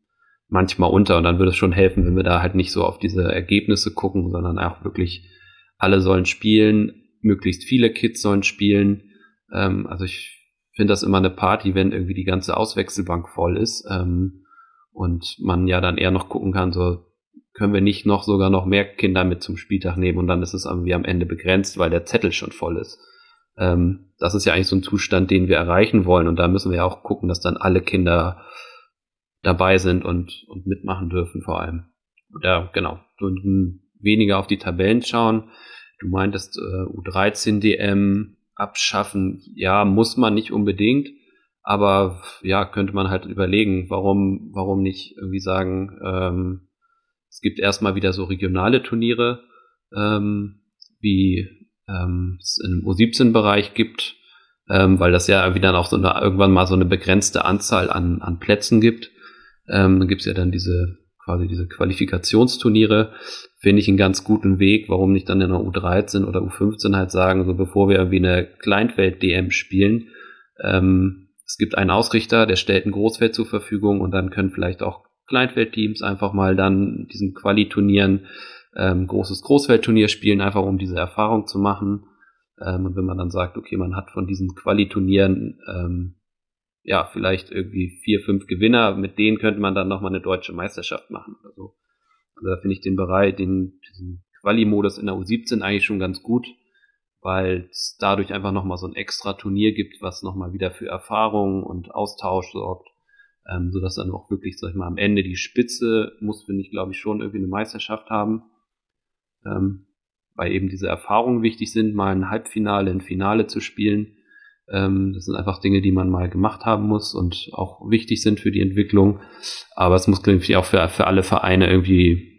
manchmal unter und dann würde es schon helfen, wenn wir da halt nicht so auf diese Ergebnisse gucken, sondern auch wirklich alle sollen spielen, möglichst viele Kids sollen spielen. Ähm, also ich finde das immer eine Party, wenn irgendwie die ganze Auswechselbank voll ist ähm, und man ja dann eher noch gucken kann, so können wir nicht noch sogar noch mehr Kinder mit zum Spieltag nehmen und dann ist es irgendwie am Ende begrenzt, weil der Zettel schon voll ist. Ähm, das ist ja eigentlich so ein Zustand, den wir erreichen wollen und da müssen wir ja auch gucken, dass dann alle Kinder dabei sind und, und mitmachen dürfen vor allem. Ja, genau. Und weniger auf die Tabellen schauen. Du meintest äh, U13 DM abschaffen. Ja, muss man nicht unbedingt. Aber ja, könnte man halt überlegen, warum, warum nicht irgendwie sagen, ähm, es gibt erstmal wieder so regionale Turniere, ähm, wie ähm, es im U17-Bereich gibt, ähm, weil das ja dann auch so eine, irgendwann mal so eine begrenzte Anzahl an, an Plätzen gibt. Ähm, dann gibt es ja dann diese quasi diese Qualifikationsturniere, finde ich einen ganz guten Weg. Warum nicht dann in der U13 oder U15 halt sagen, so bevor wir irgendwie eine Kleinfeld-DM spielen, ähm, es gibt einen Ausrichter, der stellt ein Großfeld zur Verfügung und dann können vielleicht auch Kleinfeldteams einfach mal dann diesen Quali-Turnieren ähm, großes Großfeldturnier spielen, einfach um diese Erfahrung zu machen. Ähm, und wenn man dann sagt, okay, man hat von diesen Quali-Turnieren ähm, ja vielleicht irgendwie vier, fünf Gewinner, mit denen könnte man dann nochmal eine deutsche Meisterschaft machen oder so. Also da finde ich den Bereich, den, diesen Quali-Modus in der U17 eigentlich schon ganz gut, weil es dadurch einfach nochmal so ein extra Turnier gibt, was nochmal wieder für Erfahrung und Austausch sorgt ähm, sodass dann auch wirklich, sag ich mal, am Ende die Spitze muss, finde ich, glaube ich, schon irgendwie eine Meisterschaft haben, ähm, weil eben diese Erfahrungen wichtig sind, mal ein Halbfinale, ein Finale zu spielen. Ähm, das sind einfach Dinge, die man mal gemacht haben muss und auch wichtig sind für die Entwicklung. Aber es muss irgendwie auch für, für alle Vereine irgendwie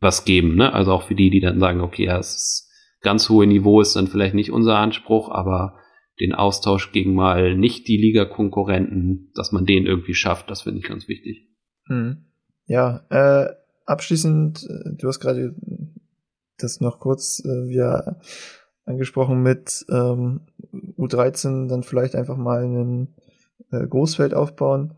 was geben, ne? Also auch für die, die dann sagen, okay, ja, das ganz hohe Niveau ist dann vielleicht nicht unser Anspruch, aber den Austausch gegen mal nicht die Liga-Konkurrenten, dass man den irgendwie schafft, das finde ich ganz wichtig. Mhm. Ja, äh, abschließend, äh, du hast gerade das noch kurz äh, wieder angesprochen mit ähm, U13 dann vielleicht einfach mal einen äh, Großfeld aufbauen.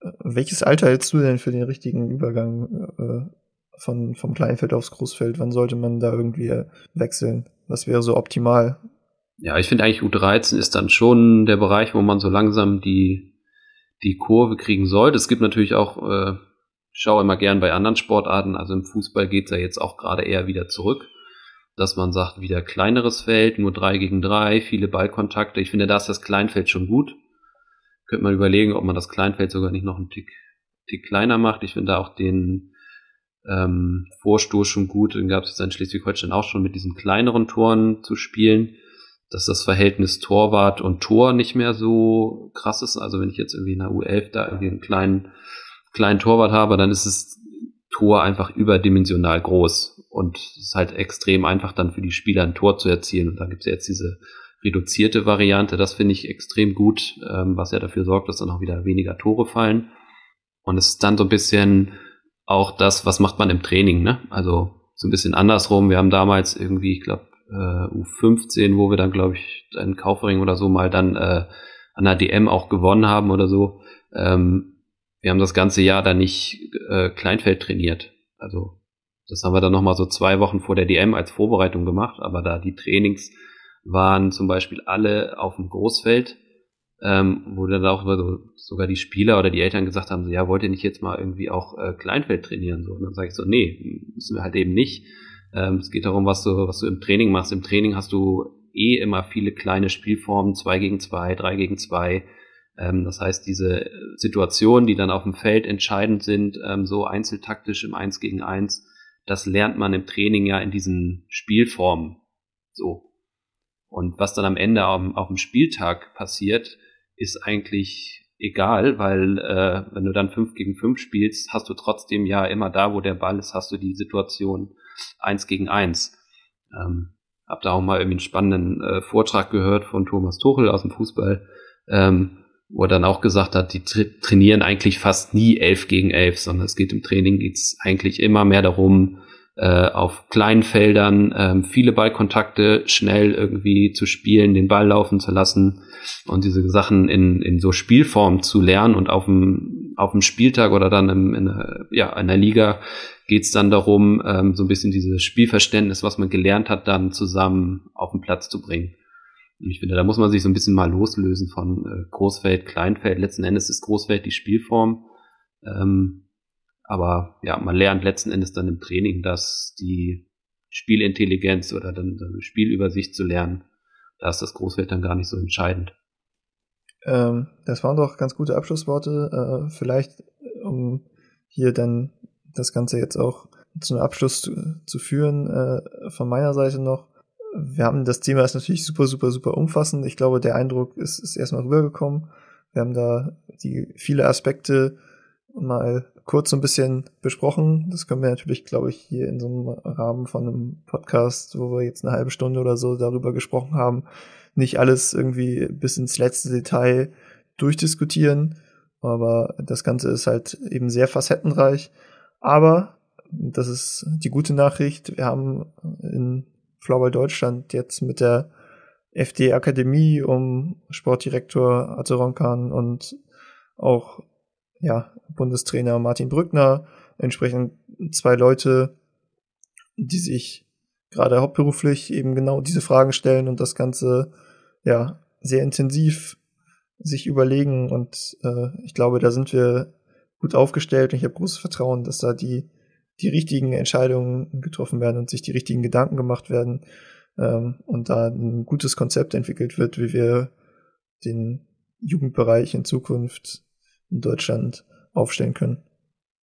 Äh, welches Alter hältst du denn für den richtigen Übergang äh, von, vom Kleinfeld aufs Großfeld? Wann sollte man da irgendwie wechseln? Was wäre so optimal? Ja, ich finde eigentlich U13 ist dann schon der Bereich, wo man so langsam die, die Kurve kriegen sollte. Es gibt natürlich auch, äh, schaue immer gern bei anderen Sportarten, also im Fußball geht's ja jetzt auch gerade eher wieder zurück, dass man sagt, wieder kleineres Feld, nur drei gegen drei, viele Ballkontakte. Ich finde, da ist das Kleinfeld schon gut. Könnte man überlegen, ob man das Kleinfeld sogar nicht noch einen Tick, Tick kleiner macht. Ich finde da auch den ähm, Vorstoß schon gut. Den gab es in Schleswig-Holstein auch schon mit diesen kleineren Toren zu spielen dass das Verhältnis Torwart und Tor nicht mehr so krass ist. Also wenn ich jetzt irgendwie in der U11 da irgendwie einen kleinen, kleinen Torwart habe, dann ist das Tor einfach überdimensional groß. Und es ist halt extrem einfach dann für die Spieler ein Tor zu erzielen. Und da gibt es ja jetzt diese reduzierte Variante. Das finde ich extrem gut, ähm, was ja dafür sorgt, dass dann auch wieder weniger Tore fallen. Und es ist dann so ein bisschen auch das, was macht man im Training, ne? Also so ein bisschen andersrum. Wir haben damals irgendwie, ich glaube, äh, U15, wo wir dann, glaube ich, in Kaufering oder so mal dann äh, an der DM auch gewonnen haben oder so. Ähm, wir haben das ganze Jahr dann nicht äh, Kleinfeld trainiert. Also das haben wir dann nochmal so zwei Wochen vor der DM als Vorbereitung gemacht, aber da die Trainings waren zum Beispiel alle auf dem Großfeld, ähm, wo dann auch so, sogar die Spieler oder die Eltern gesagt haben, so, ja, wollt ihr nicht jetzt mal irgendwie auch äh, Kleinfeld trainieren? So, und dann sage ich so, nee, müssen wir halt eben nicht. Ähm, es geht darum, was du, was du im Training machst. Im Training hast du eh immer viele kleine Spielformen, zwei gegen zwei, drei gegen zwei. Ähm, das heißt, diese Situationen, die dann auf dem Feld entscheidend sind, ähm, so einzeltaktisch im Eins gegen eins, das lernt man im Training ja in diesen Spielformen. So. Und was dann am Ende auf, auf dem Spieltag passiert, ist eigentlich egal, weil äh, wenn du dann fünf gegen fünf spielst, hast du trotzdem ja immer da, wo der Ball ist, hast du die Situation eins gegen eins. Ähm, hab da auch mal irgendwie einen spannenden äh, Vortrag gehört von Thomas Tuchel aus dem Fußball, ähm, wo er dann auch gesagt hat, die tra trainieren eigentlich fast nie elf gegen elf, sondern es geht im Training geht's eigentlich immer mehr darum, äh, auf kleinen Feldern ähm, viele Ballkontakte schnell irgendwie zu spielen, den Ball laufen zu lassen und diese Sachen in, in so Spielform zu lernen und auf dem, auf dem Spieltag oder dann im, in, ja, in der Liga geht's dann darum, ähm, so ein bisschen dieses Spielverständnis, was man gelernt hat, dann zusammen auf den Platz zu bringen. Und ich finde, da muss man sich so ein bisschen mal loslösen von äh, Großfeld, Kleinfeld. Letzten Endes ist Großfeld die Spielform. Ähm, aber ja, man lernt letzten Endes dann im Training, dass die Spielintelligenz oder dann, dann Spielübersicht zu lernen, da ist das Großfeld dann gar nicht so entscheidend. Ähm, das waren doch ganz gute Abschlussworte. Äh, vielleicht, um hier dann das Ganze jetzt auch zu einem Abschluss zu, zu führen, äh, von meiner Seite noch. Wir haben das Thema ist natürlich super, super, super umfassend. Ich glaube, der Eindruck ist, ist erstmal rübergekommen. Wir haben da die viele Aspekte mal kurz so ein bisschen besprochen. Das können wir natürlich, glaube ich, hier in so einem Rahmen von einem Podcast, wo wir jetzt eine halbe Stunde oder so darüber gesprochen haben, nicht alles irgendwie bis ins letzte Detail durchdiskutieren. Aber das Ganze ist halt eben sehr facettenreich. Aber das ist die gute Nachricht. Wir haben in Floorball Deutschland jetzt mit der FD Akademie um Sportdirektor Arthur Ronkan und auch ja, Bundestrainer Martin Brückner, entsprechend zwei Leute, die sich gerade hauptberuflich eben genau diese Fragen stellen und das Ganze ja sehr intensiv sich überlegen. Und äh, ich glaube, da sind wir gut aufgestellt. Und ich habe großes Vertrauen, dass da die die richtigen Entscheidungen getroffen werden und sich die richtigen Gedanken gemacht werden ähm, und da ein gutes Konzept entwickelt wird, wie wir den Jugendbereich in Zukunft in Deutschland aufstellen können.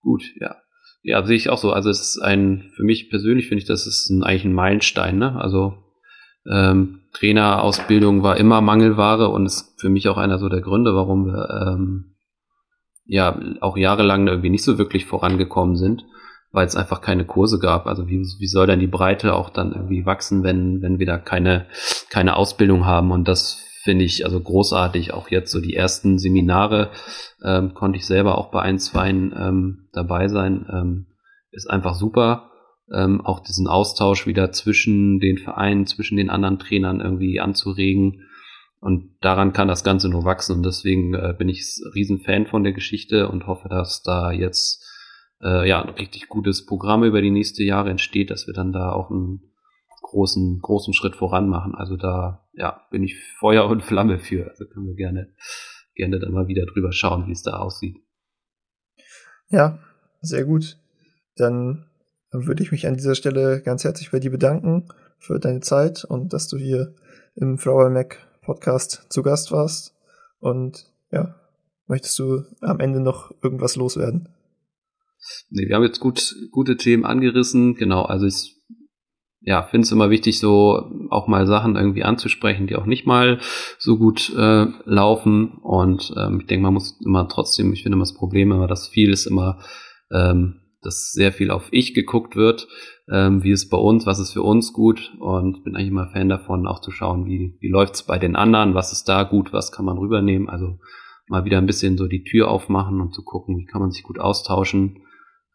Gut, ja. Ja, sehe ich auch so. Also es ist ein, für mich persönlich finde ich, das ist ein, eigentlich ein Meilenstein, ne? Also ähm, Trainerausbildung war immer Mangelware und ist für mich auch einer so der Gründe, warum wir ähm, ja auch jahrelang irgendwie nicht so wirklich vorangekommen sind, weil es einfach keine Kurse gab. Also wie, wie soll denn die Breite auch dann irgendwie wachsen, wenn, wenn wir da keine, keine Ausbildung haben? Und das finde ich also großartig. Auch jetzt so die ersten Seminare ähm, konnte ich selber auch bei ein, zwei ähm, dabei sein. Ähm, ist einfach super. Ähm, auch diesen Austausch wieder zwischen den Vereinen, zwischen den anderen Trainern irgendwie anzuregen. Und daran kann das Ganze nur wachsen. Und deswegen äh, bin ich riesen Fan von der Geschichte und hoffe, dass da jetzt äh, ja ein richtig gutes Programm über die nächsten Jahre entsteht, dass wir dann da auch ein großen, großen Schritt voran machen. Also da, ja, bin ich Feuer und Flamme für. Also können wir gerne, gerne dann mal wieder drüber schauen, wie es da aussieht. Ja, sehr gut. Dann würde ich mich an dieser Stelle ganz herzlich bei dir bedanken für deine Zeit und dass du hier im Flower Mac Podcast zu Gast warst. Und ja, möchtest du am Ende noch irgendwas loswerden? Nee, wir haben jetzt gut, gute Themen angerissen. Genau, also ich ja, finde es immer wichtig, so auch mal Sachen irgendwie anzusprechen, die auch nicht mal so gut äh, laufen. Und ähm, ich denke, man muss immer trotzdem, ich finde immer das Problem immer, dass viel ist immer, ähm, dass sehr viel auf ich geguckt wird, ähm, wie ist bei uns, was ist für uns gut. Und bin eigentlich immer Fan davon, auch zu schauen, wie, wie läuft's bei den anderen, was ist da gut, was kann man rübernehmen. Also mal wieder ein bisschen so die Tür aufmachen und zu gucken, wie kann man sich gut austauschen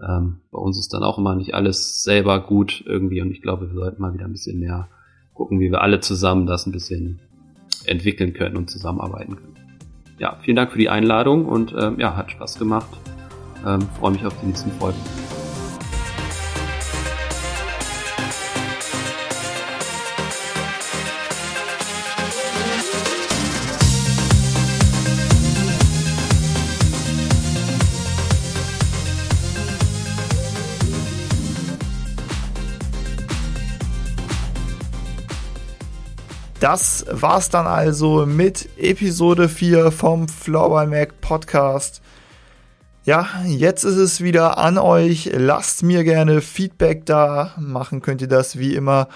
ähm, bei uns ist dann auch immer nicht alles selber gut irgendwie und ich glaube, wir sollten mal wieder ein bisschen mehr gucken, wie wir alle zusammen das ein bisschen entwickeln können und zusammenarbeiten können. Ja, vielen Dank für die Einladung und ähm, ja, hat Spaß gemacht. Ähm, freue mich auf die nächsten Folgen. Das war's dann also mit Episode 4 vom Flower Mac Podcast. Ja, jetzt ist es wieder an euch. Lasst mir gerne Feedback da. Machen könnt ihr das wie immer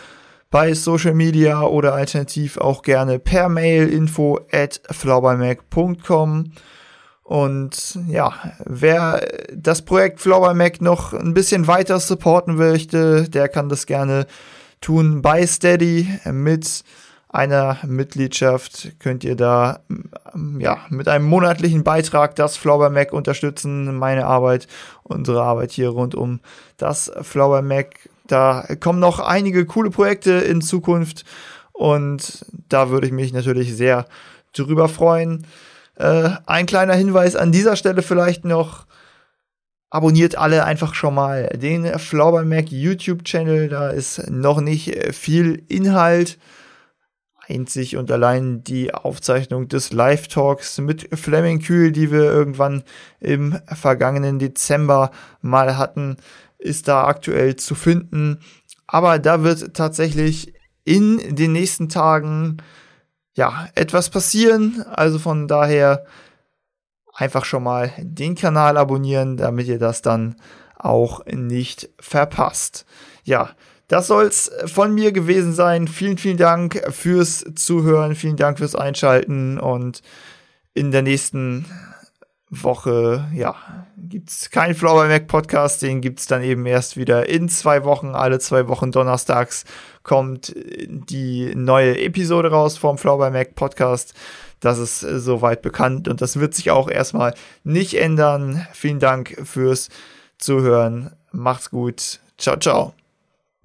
bei Social Media oder alternativ auch gerne per Mail info at flowermac.com. Und ja, wer das Projekt Flowermac noch ein bisschen weiter supporten möchte, der kann das gerne tun bei Steady mit einer Mitgliedschaft könnt ihr da ja mit einem monatlichen Beitrag das Flower Mac unterstützen, meine Arbeit, unsere Arbeit hier rund um das Flower Mac. Da kommen noch einige coole Projekte in Zukunft und da würde ich mich natürlich sehr drüber freuen. Äh, ein kleiner Hinweis an dieser Stelle vielleicht noch. Abonniert alle einfach schon mal den Flower Mac YouTube Channel. Da ist noch nicht viel Inhalt einzig und allein die Aufzeichnung des Live-Talks mit Fleming Kühl, die wir irgendwann im vergangenen Dezember mal hatten, ist da aktuell zu finden. Aber da wird tatsächlich in den nächsten Tagen ja etwas passieren. Also von daher einfach schon mal den Kanal abonnieren, damit ihr das dann auch nicht verpasst. Ja, das soll's von mir gewesen sein. Vielen, vielen Dank fürs Zuhören, vielen Dank fürs Einschalten und in der nächsten Woche, ja, gibt's keinen Flower Mac Podcast, den gibt's dann eben erst wieder in zwei Wochen. Alle zwei Wochen donnerstags kommt die neue Episode raus vom Flower Mac Podcast. Das ist soweit bekannt und das wird sich auch erstmal nicht ändern. Vielen Dank fürs Zuhören. Macht's gut. Ciao, ciao.